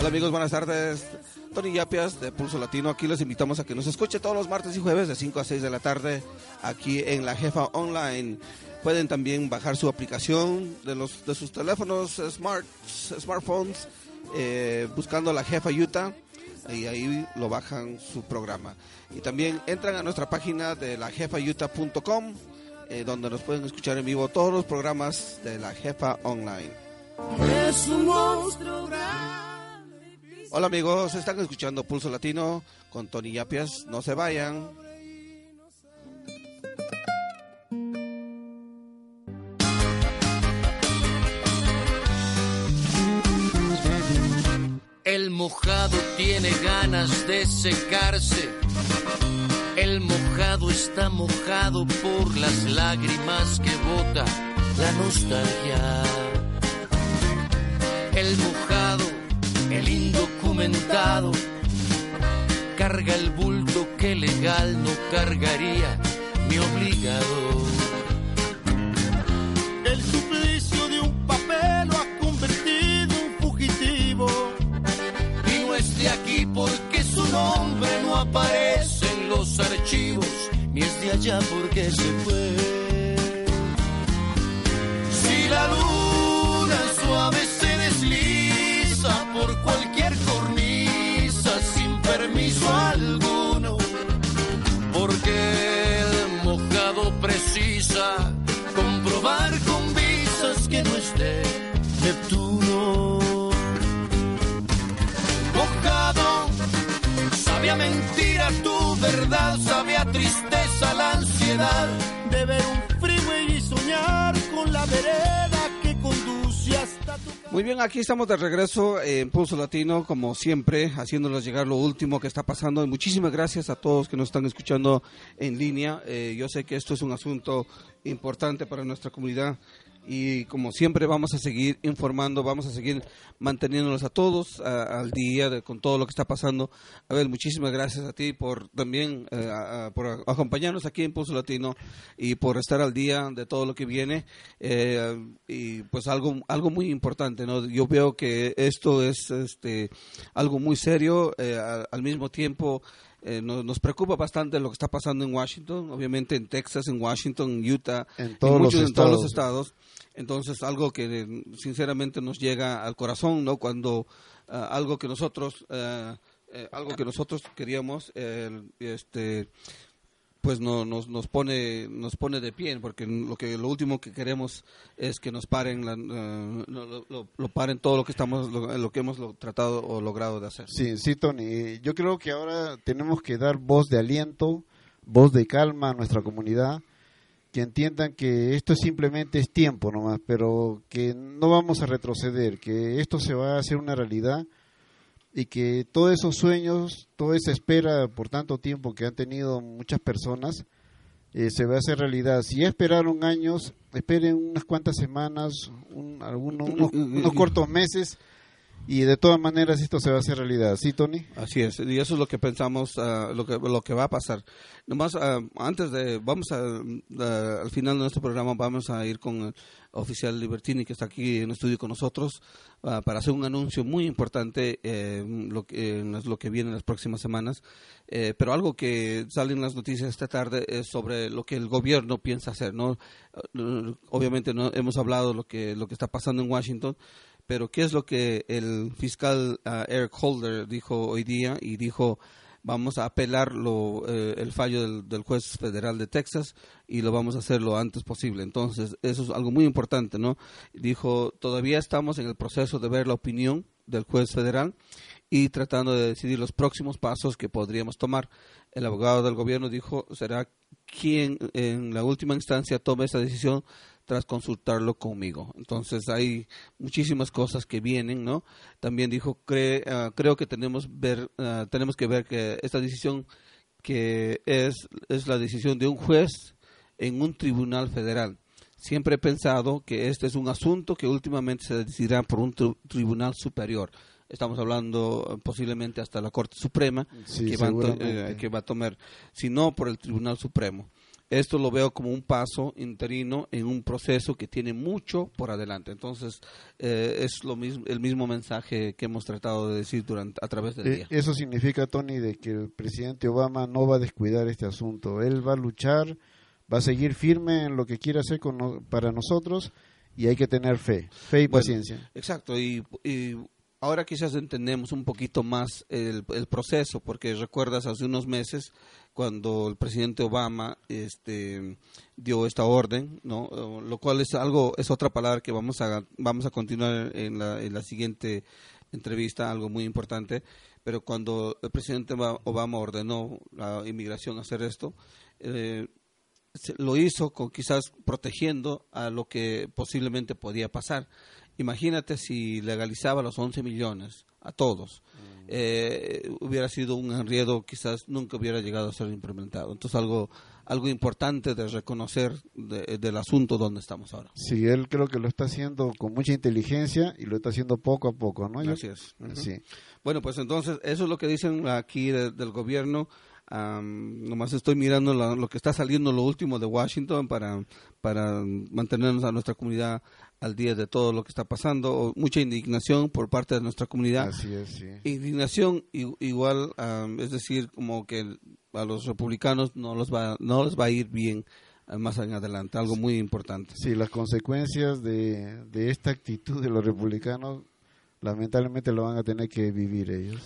Hola amigos, buenas tardes. Tony Yapias de Pulso Latino. Aquí los invitamos a que nos escuche todos los martes y jueves de 5 a 6 de la tarde aquí en La Jefa Online. Pueden también bajar su aplicación de los de sus teléfonos smart, smartphones eh, buscando La Jefa Utah y ahí lo bajan su programa. Y también entran a nuestra página de lajefayuta.com eh, donde nos pueden escuchar en vivo todos los programas de La Jefa Online.
Es un monstruo
Hola amigos, están escuchando Pulso Latino con Tony Yapias. No se vayan.
El mojado tiene ganas de secarse. El mojado está mojado por las lágrimas que bota la nostalgia. El mojado el indocumentado carga el bulto que legal no cargaría mi obligado.
El suplicio de un papel lo ha convertido en fugitivo.
Y no es de aquí porque su nombre no aparece en los ella porque se comprobar con visas que no esté Neptuno. Mojado, sabía mentira tu verdad, sabía tristeza la ansiedad
Muy bien, aquí estamos de regreso en Pulso Latino, como siempre, haciéndoles llegar lo último que está pasando. Y muchísimas gracias a todos que nos están escuchando en línea. Eh, yo sé que esto es un asunto importante para nuestra comunidad y como siempre vamos a seguir informando, vamos a seguir manteniéndolos a todos a- al día con todo lo que está pasando. A ver, muchísimas gracias a ti por también eh, por acompañarnos aquí en Pulso Latino y por estar al día de todo lo que viene eh, y pues algo algo muy importante, ¿no? Yo veo que esto es este algo muy serio eh, a- al mismo tiempo eh, nos, nos preocupa bastante lo que está pasando en Washington, obviamente en Texas, en Washington, en Utah,
En todos los
muchos- en todos los
estados.
Entonces, algo que eh, sinceramente nos llega al corazón, ¿no? Cuando ah, algo que nosotros, eh, eh, algo que nosotros queríamos, eh, este, pues no, nos, nos pone, nos pone de pie, porque lo que lo último que queremos es que nos paren, la, eh, lo, paren todo lo que estamos, lo, lo que hemos tratado o logrado de hacer.
Sí, sí, Tony. Yo creo que ahora tenemos que dar voz de aliento, voz de calma a nuestra comunidad, que entiendan que esto simplemente es tiempo nomás, pero que no vamos a retroceder, que esto se va a hacer una realidad y que todos esos sueños, toda esa espera por tanto tiempo que han tenido muchas personas, eh, se va a hacer realidad. Si ya esperaron años, esperen unas cuantas semanas, un, algunos, unos, unos cortos meses, y de todas maneras esto se va a hacer realidad. ¿Sí, Tony?
Así es, y eso es lo que pensamos, ah, lo, que, lo que va a pasar. Nomás, ah, antes de, vamos ah, al final de nuestro programa, vamos a ir con el oficial Libertini, que está aquí en el estudio con nosotros, para hacer un anuncio muy importante, eh, lo, que, las- lo que viene en las próximas semanas. Eh, pero algo que sale en las noticias esta tarde es sobre lo que el gobierno piensa hacer, ¿no? Obviamente no hemos hablado lo que, lo que está pasando en Washington, pero ¿qué es lo que el fiscal ah, Eric Holder dijo hoy día? Y dijo, vamos a apelar lo, eh, el fallo del, del juez federal de Texas y lo vamos a hacer lo antes posible. Entonces, eso es algo muy importante, ¿no? Dijo, todavía estamos en el proceso de ver la opinión del juez federal y tratando de decidir los próximos pasos que podríamos tomar. El abogado del gobierno dijo, será quien en la última instancia tome esa decisión tras consultarlo conmigo. Entonces hay muchísimas cosas que vienen, ¿no? También dijo, "Cre- ah, creo que tenemos, ver, ah, tenemos que ver que esta decisión que es, es la decisión de un juez en un tribunal federal. Siempre he pensado que este es un asunto que últimamente se decidirá por un tri- tribunal superior. Estamos hablando eh, posiblemente hasta la Corte Suprema,
Sí,
que, va eh, que va a tomar, si no por el Tribunal Supremo. Esto lo veo como un paso interino en un proceso que tiene mucho por adelante. Entonces, eh, es lo mismo, el mismo mensaje que hemos tratado de decir durante, a través del
Eh,
día.
eso significa, Tony, de que el presidente Obama no va a descuidar este asunto. Él va a luchar, va a seguir firme en lo que quiere hacer con para nosotros y hay que tener fe, fe y
Bueno,
paciencia.
Exacto, y, y ahora quizás entendemos un poquito más el, el proceso, porque recuerdas hace unos meses cuando el presidente Obama este, dio esta orden, ¿no? Lo cual es algo, es otra palabra que vamos a, vamos a continuar en la, en la siguiente entrevista, algo muy importante, pero cuando el presidente Ba- Obama ordenó la inmigración hacer esto, eh, lo hizo con quizás protegiendo a lo que posiblemente podía pasar. Imagínate si legalizaba los 11 millones a todos. Eh, hubiera sido un enredo, quizás nunca hubiera llegado a ser implementado. Entonces, algo, algo importante de reconocer de- del asunto donde estamos ahora.
Sí, él creo que lo está haciendo con mucha inteligencia y lo está haciendo poco a poco, ¿no?
Así es. Ujú.
Sí.
Bueno, pues entonces eso es lo que dicen aquí de- del gobierno. Am, nomás estoy mirando la- lo que está saliendo, lo último de Washington para, para mantenernos a nuestra comunidad al día de todo lo que está pasando. O mucha indignación por parte de nuestra comunidad.
Así es, sí.
Indignación igual, am, es decir, como que a los republicanos no los va, no les va a ir bien eh, más en adelante, algo muy importante.
Sí, las consecuencias de, de esta actitud de los republicanos lamentablemente lo van a tener que vivir ellos.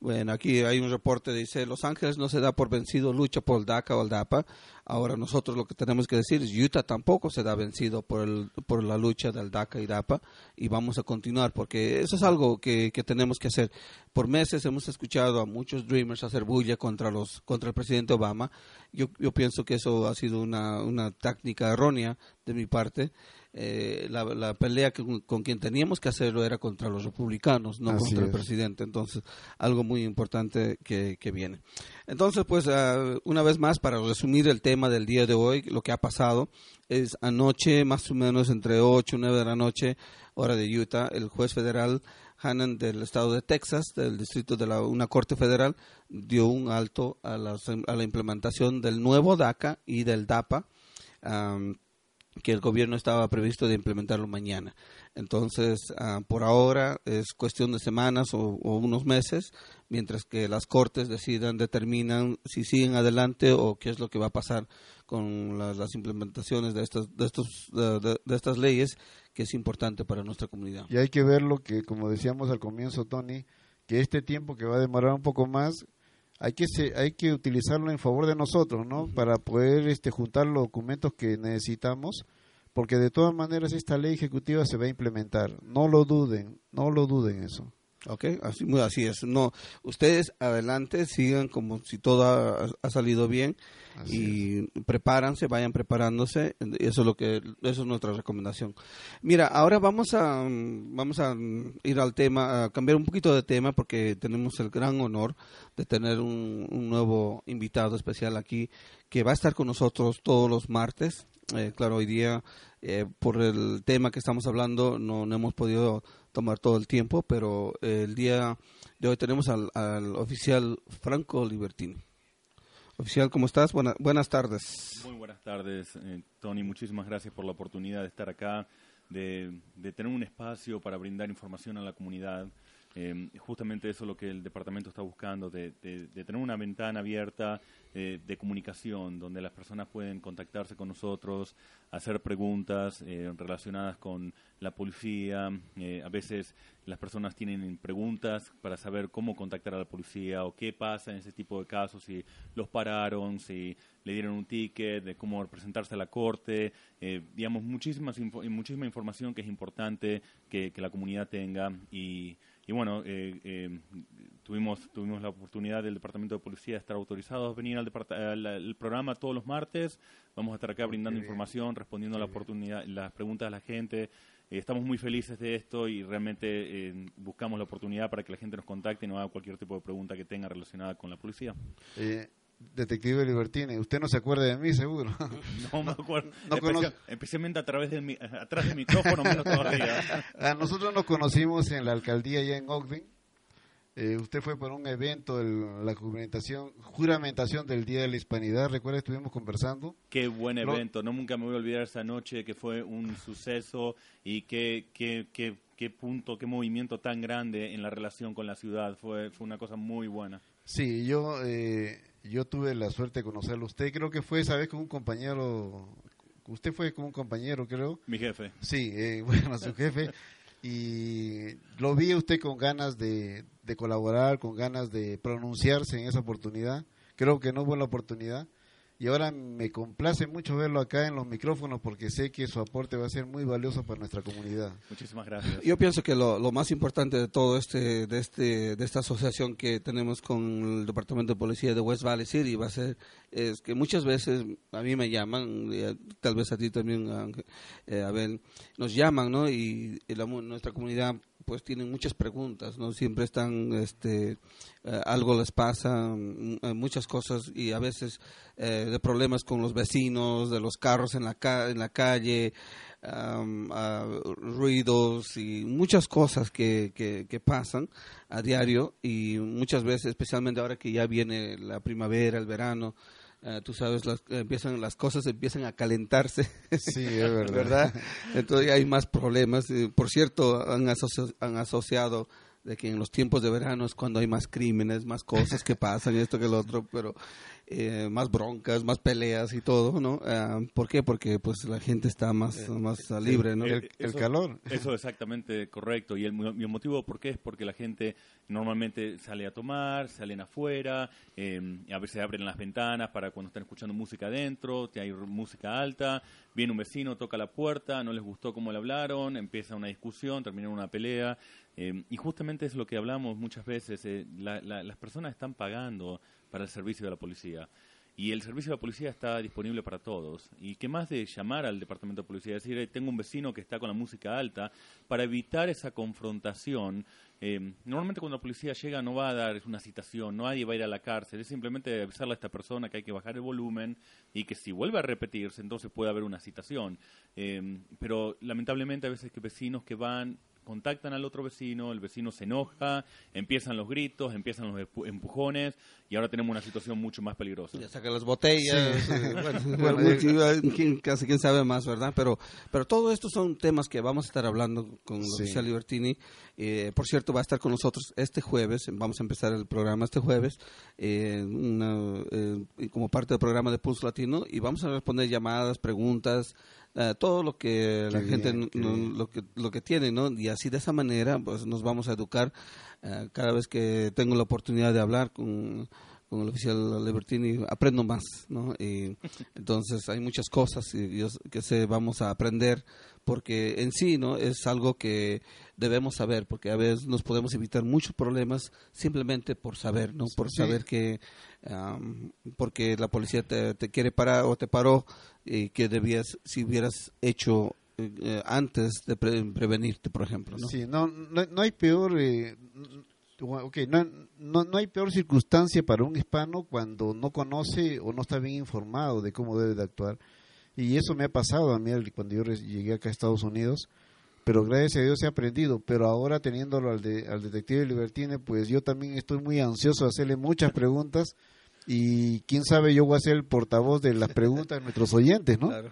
Bueno, aquí hay un reporte, dice, Los Ángeles no se da por vencido, lucha por el DACA o el DAPA. Ahora nosotros lo que tenemos que decir es, Utah tampoco se da vencido por, el, por la lucha del DACA y DAPA y vamos a continuar porque eso es algo que, que tenemos que hacer. Por meses hemos escuchado a muchos Dreamers hacer bulla contra, los, contra el presidente Obama. Yo, yo pienso que eso ha sido una, una técnica errónea de mi parte. Eh, la, la pelea que- con quien teníamos que hacerlo era contra los republicanos, no
Así
contra el
es.
presidente. Entonces, algo muy importante que, que viene. Entonces, pues, ah, una vez más, para resumir el tema del día de hoy, lo que ha pasado es anoche, más o menos entre 8 y 9 de la noche, hora de Utah, el juez federal Hannan del estado de Texas, del distrito de la, una corte federal, dio un alto a, las- a la implementación del nuevo DACA y del DAPA. Que el gobierno estaba previsto de implementarlo mañana. Entonces, ah, por ahora es cuestión de semanas o, unos meses, mientras que las cortes decidan, determinan si siguen adelante o qué es lo que va a pasar con la- las implementaciones de estas, de, estos, de, de- de estas leyes, que es importante para nuestra comunidad.
Y hay que ver lo que, como decíamos al comienzo, Tony, que este tiempo que va a demorar un poco más, hay que se, hay que utilizarlo en favor de nosotros, ¿no? Para poder este juntar los documentos que necesitamos, porque de todas maneras esta ley ejecutiva se va a implementar. No lo duden, no lo duden eso.
Ok, así, muy así es. No, ustedes adelante sigan como si todo ha, ha salido bien y prepáranse, vayan preparándose. Eso es lo que, eso es nuestra recomendación. Mira, ahora vamos a, vamos a ir al tema, a cambiar un poquito de tema porque tenemos el gran honor de tener un, un nuevo invitado especial aquí que va a estar con nosotros todos los martes. Eh, claro, hoy día eh, por el tema que estamos hablando no, no hemos podido tomar todo el tiempo, pero el día de hoy tenemos al, al oficial Franco Libertini. Oficial, ¿cómo estás? Buena- buenas tardes.
Muy buenas tardes, eh, Tony. Muchísimas gracias por la oportunidad de estar acá, de, de tener un espacio para brindar información a la comunidad. Eh, justamente eso es lo que el departamento está buscando, de, de- de tener una ventana abierta eh, de comunicación, donde las personas pueden contactarse con nosotros, hacer preguntas eh, relacionadas con la policía. Eh, a veces las personas tienen preguntas para saber cómo contactar a la policía o qué pasa en ese tipo de casos, si los pararon, si le dieron un ticket, de cómo presentarse a la corte, digamos, muchísimas muchísima información que es importante que, que la comunidad tenga. Y, y bueno, eh, eh, tuvimos, tuvimos la oportunidad del Departamento de Policía de estar autorizados a venir al, departa- al- al programa todos los martes. Vamos a estar acá brindando información, respondiendo a la oportunidad, las preguntas de la gente. Eh, estamos muy felices de esto y realmente eh, buscamos la oportunidad para que la gente nos contacte y nos haga cualquier tipo de pregunta que tenga relacionada con la policía.
Eh, Detective Libertini, usted no se acuerda de mí, seguro.
No me acuerdo.
No conoce-
Especialmente a través del, mi- atrás del micrófono, menos todavía.
A nosotros nos conocimos en la alcaldía allá en Ogden. Eh, usted fue para un evento, el- la juramentación, juramentación del Día de la Hispanidad. Recuerda, estuvimos conversando.
Qué buen
Lo-
evento. No nunca me voy a olvidar esa noche que fue un suceso y qué, qué, qué, qué punto, qué movimiento tan grande en la relación con la ciudad. Fue, fue una cosa muy buena.
Sí, yo, eh, yo tuve la suerte de conocerlo. Usted creo que fue esa vez con un compañero. Usted fue con un compañero, creo.
Mi jefe.
Sí, eh, bueno, su jefe. Y lo vi usted con ganas de, de colaborar, con ganas de pronunciarse en esa oportunidad. Creo que no hubo la oportunidad. Y ahora me complace mucho verlo acá en los micrófonos porque sé que su aporte va a ser muy valioso para nuestra comunidad.
Muchísimas gracias.
Yo pienso que lo, lo más importante de todo este, de este, de esta asociación que tenemos con el Departamento de Policía de West Valley City va a ser es que muchas veces a mí me llaman, y a- tal vez a ti también, eh, Abel, nos llaman, ¿no? Y, y la mu- nuestra comunidad pues tienen muchas preguntas, ¿no? Siempre están, este, eh, algo les pasa, mm, eh, muchas cosas y a veces eh, de problemas con los vecinos, de los carros en la, ca- en la calle, ruidos y muchas cosas que, que, que pasan a diario y muchas veces, especialmente ahora que ya viene la primavera, el verano, eh, tú sabes, las, empiezan, las cosas empiezan a calentarse.
Sí, es verdad.
¿verdad? Entonces hay más problemas. Eh, Por cierto, han, asoci- han asociado de que en los tiempos de verano es cuando hay más crímenes, más cosas que pasan, esto que lo otro, pero eh, más broncas, más peleas y todo, ¿no? Ah, ¿Por qué? Porque pues la gente está más, más ah, libre, ¿no?
El, el
Eso-
calor.
Eso es exactamente correcto. Y el, mo- y el motivo por qué es porque la gente normalmente sale a tomar, salen afuera, eh, a veces abren las ventanas para cuando están escuchando música adentro, te hay música alta, viene un vecino, toca la puerta, no les gustó cómo le hablaron, empieza una discusión, termina una pelea. eh, y justamente es lo que hablamos muchas veces, eh, la- la- las personas están pagando para el servicio de la policía. Y el servicio de la policía está disponible para todos. Y qué más de llamar al departamento de policía, decir, "Eh, tengo un vecino que está con la música alta, para evitar esa confrontación. Eh, normalmente cuando la policía llega no va a dar una citación, nadie va a ir a la cárcel, es simplemente avisarle a esta persona que hay que bajar el volumen y que si vuelve a repetirse, entonces puede haber una citación. Eh, pero lamentablemente a veces que vecinos que van contactan al otro vecino, el vecino se enoja, empiezan los gritos, empiezan los empu- empujones y ahora tenemos una situación mucho más peligrosa.
Ya saca las botellas,
Sí.
bueno,
Bueno,
mucho, quién- casi quién sabe más, ¿verdad? Pero, pero todo esto son temas que vamos a estar hablando con
Sí.
oficial Libertini. Eh, por cierto, va a estar con nosotros este jueves, vamos a empezar el programa este jueves, eh, una, eh, como parte del programa de Pulso Latino, y vamos a responder llamadas, preguntas, eh, todo lo que la
Qué
gente
bien,
no- lo que lo que tiene, ¿no? Y así de esa manera, pues nos vamos a educar eh, cada vez que tengo la oportunidad de hablar con, con el oficial Libertini, aprendo más, ¿no? Y entonces hay muchas cosas que sé vamos a aprender porque en sí, ¿no? Es algo que debemos saber porque a veces nos podemos evitar muchos problemas simplemente por saber, ¿no? Por
Sí.
saber que am, porque la policía te, te quiere parar o te paró y que debías si hubieras hecho eh, eh, antes de pre- prevenirte, por ejemplo, ¿no?
Sí, no, no, no hay peor, eh, n- ok, no, no, no hay peor circunstancia para un hispano cuando no conoce o no está bien informado de cómo debe de actuar. Y eso me ha pasado a mí cuando yo llegué acá a Estados Unidos, pero gracias a Dios he aprendido. Pero ahora teniéndolo al, de- al detective Libertine, pues yo también estoy muy ansioso de hacerle muchas preguntas y quién sabe yo voy a ser el portavoz de las preguntas de nuestros oyentes, ¿no?
Claro.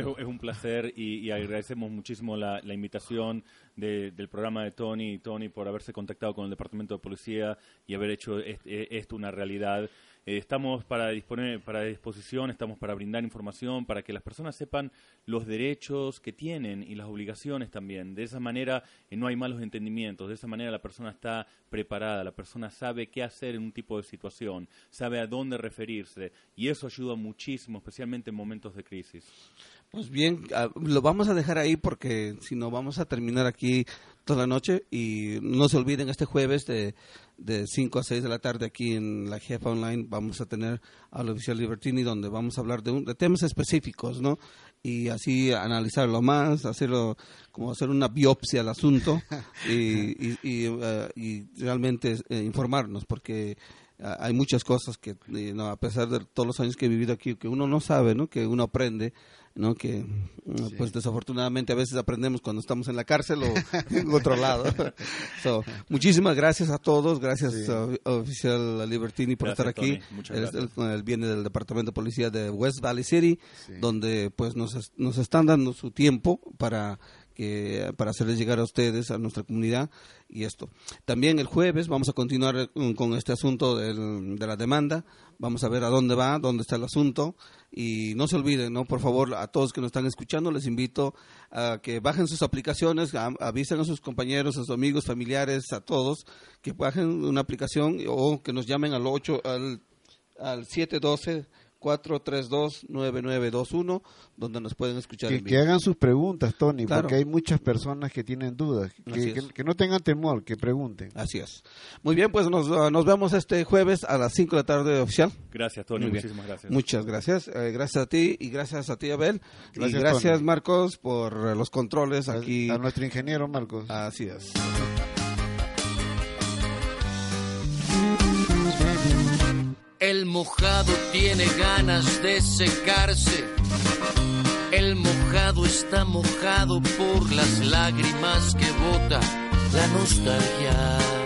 Es, es un placer y, y agradecemos muchísimo la, la invitación de- del programa de Tony y Tony por haberse contactado con el Departamento de Policía y haber hecho eh, esto una realidad. Eh, estamos para disponer para disposición, estamos para brindar información para que las personas sepan los derechos que tienen y las obligaciones también. De esa manera eh, no hay malos entendimientos, de esa manera la persona está preparada, la persona sabe qué hacer en un tipo de situación, sabe a dónde referirse y eso ayuda muchísimo, especialmente en momentos de crisis.
Pues bien, ah, lo vamos a dejar ahí porque si no vamos a terminar aquí toda la noche y no se olviden este jueves de, de 5 a 6 de la tarde aquí en la Jefa Online vamos a tener al oficial Libertini donde vamos a hablar de, un- de temas específicos, ¿no? Y así analizarlo más, hacerlo como hacer una biopsia al asunto y, y, eh, y realmente eh, informarnos porque ah, hay muchas cosas que eh, no, a pesar de todos los años que he vivido aquí que uno no sabe no que uno aprende no que mm, pues desafortunadamente a veces aprendemos cuando estamos en la cárcel o en otro lado. So, muchísimas gracias a todos. Gracias
Sí.
a- a oficial Libertini por
Gracias,
estar aquí. Él- viene del departamento de policía de West Valley City
Sí.
donde pues nos, nos están dando su tiempo para que para hacerles llegar a ustedes a nuestra comunidad y esto. También el jueves vamos a continuar eh, con este asunto del- de la demanda. Vamos a ver a dónde va dónde está el asunto. Y no se olviden no por favor a todos que nos están escuchando les invito a que bajen sus aplicaciones avisen a sus compañeros a sus amigos familiares a todos que bajen una aplicación o que nos llamen al 8 al al 712 432-9921, donde nos pueden escuchar
Que,
en
que hagan sus preguntas, Tony,
Claro.
porque hay muchas personas que tienen dudas. Que,
es.
que- que no tengan temor, que pregunten.
Así es. Muy bien, pues nos, uh, nos vemos este jueves a las 5 de la tarde oficial.
Gracias, Tony.
Muy bien.
Muchísimas gracias.
Muchas gracias. Eh, gracias a ti y gracias a ti, Abel.
Gracias,
y gracias,
Tony.
Marcos, por los controles aquí.
A, nuestro ingeniero Marcos.
Así es.
Mojado tiene ganas de secarse El mojado está mojado por las lágrimas que bota la nostalgia.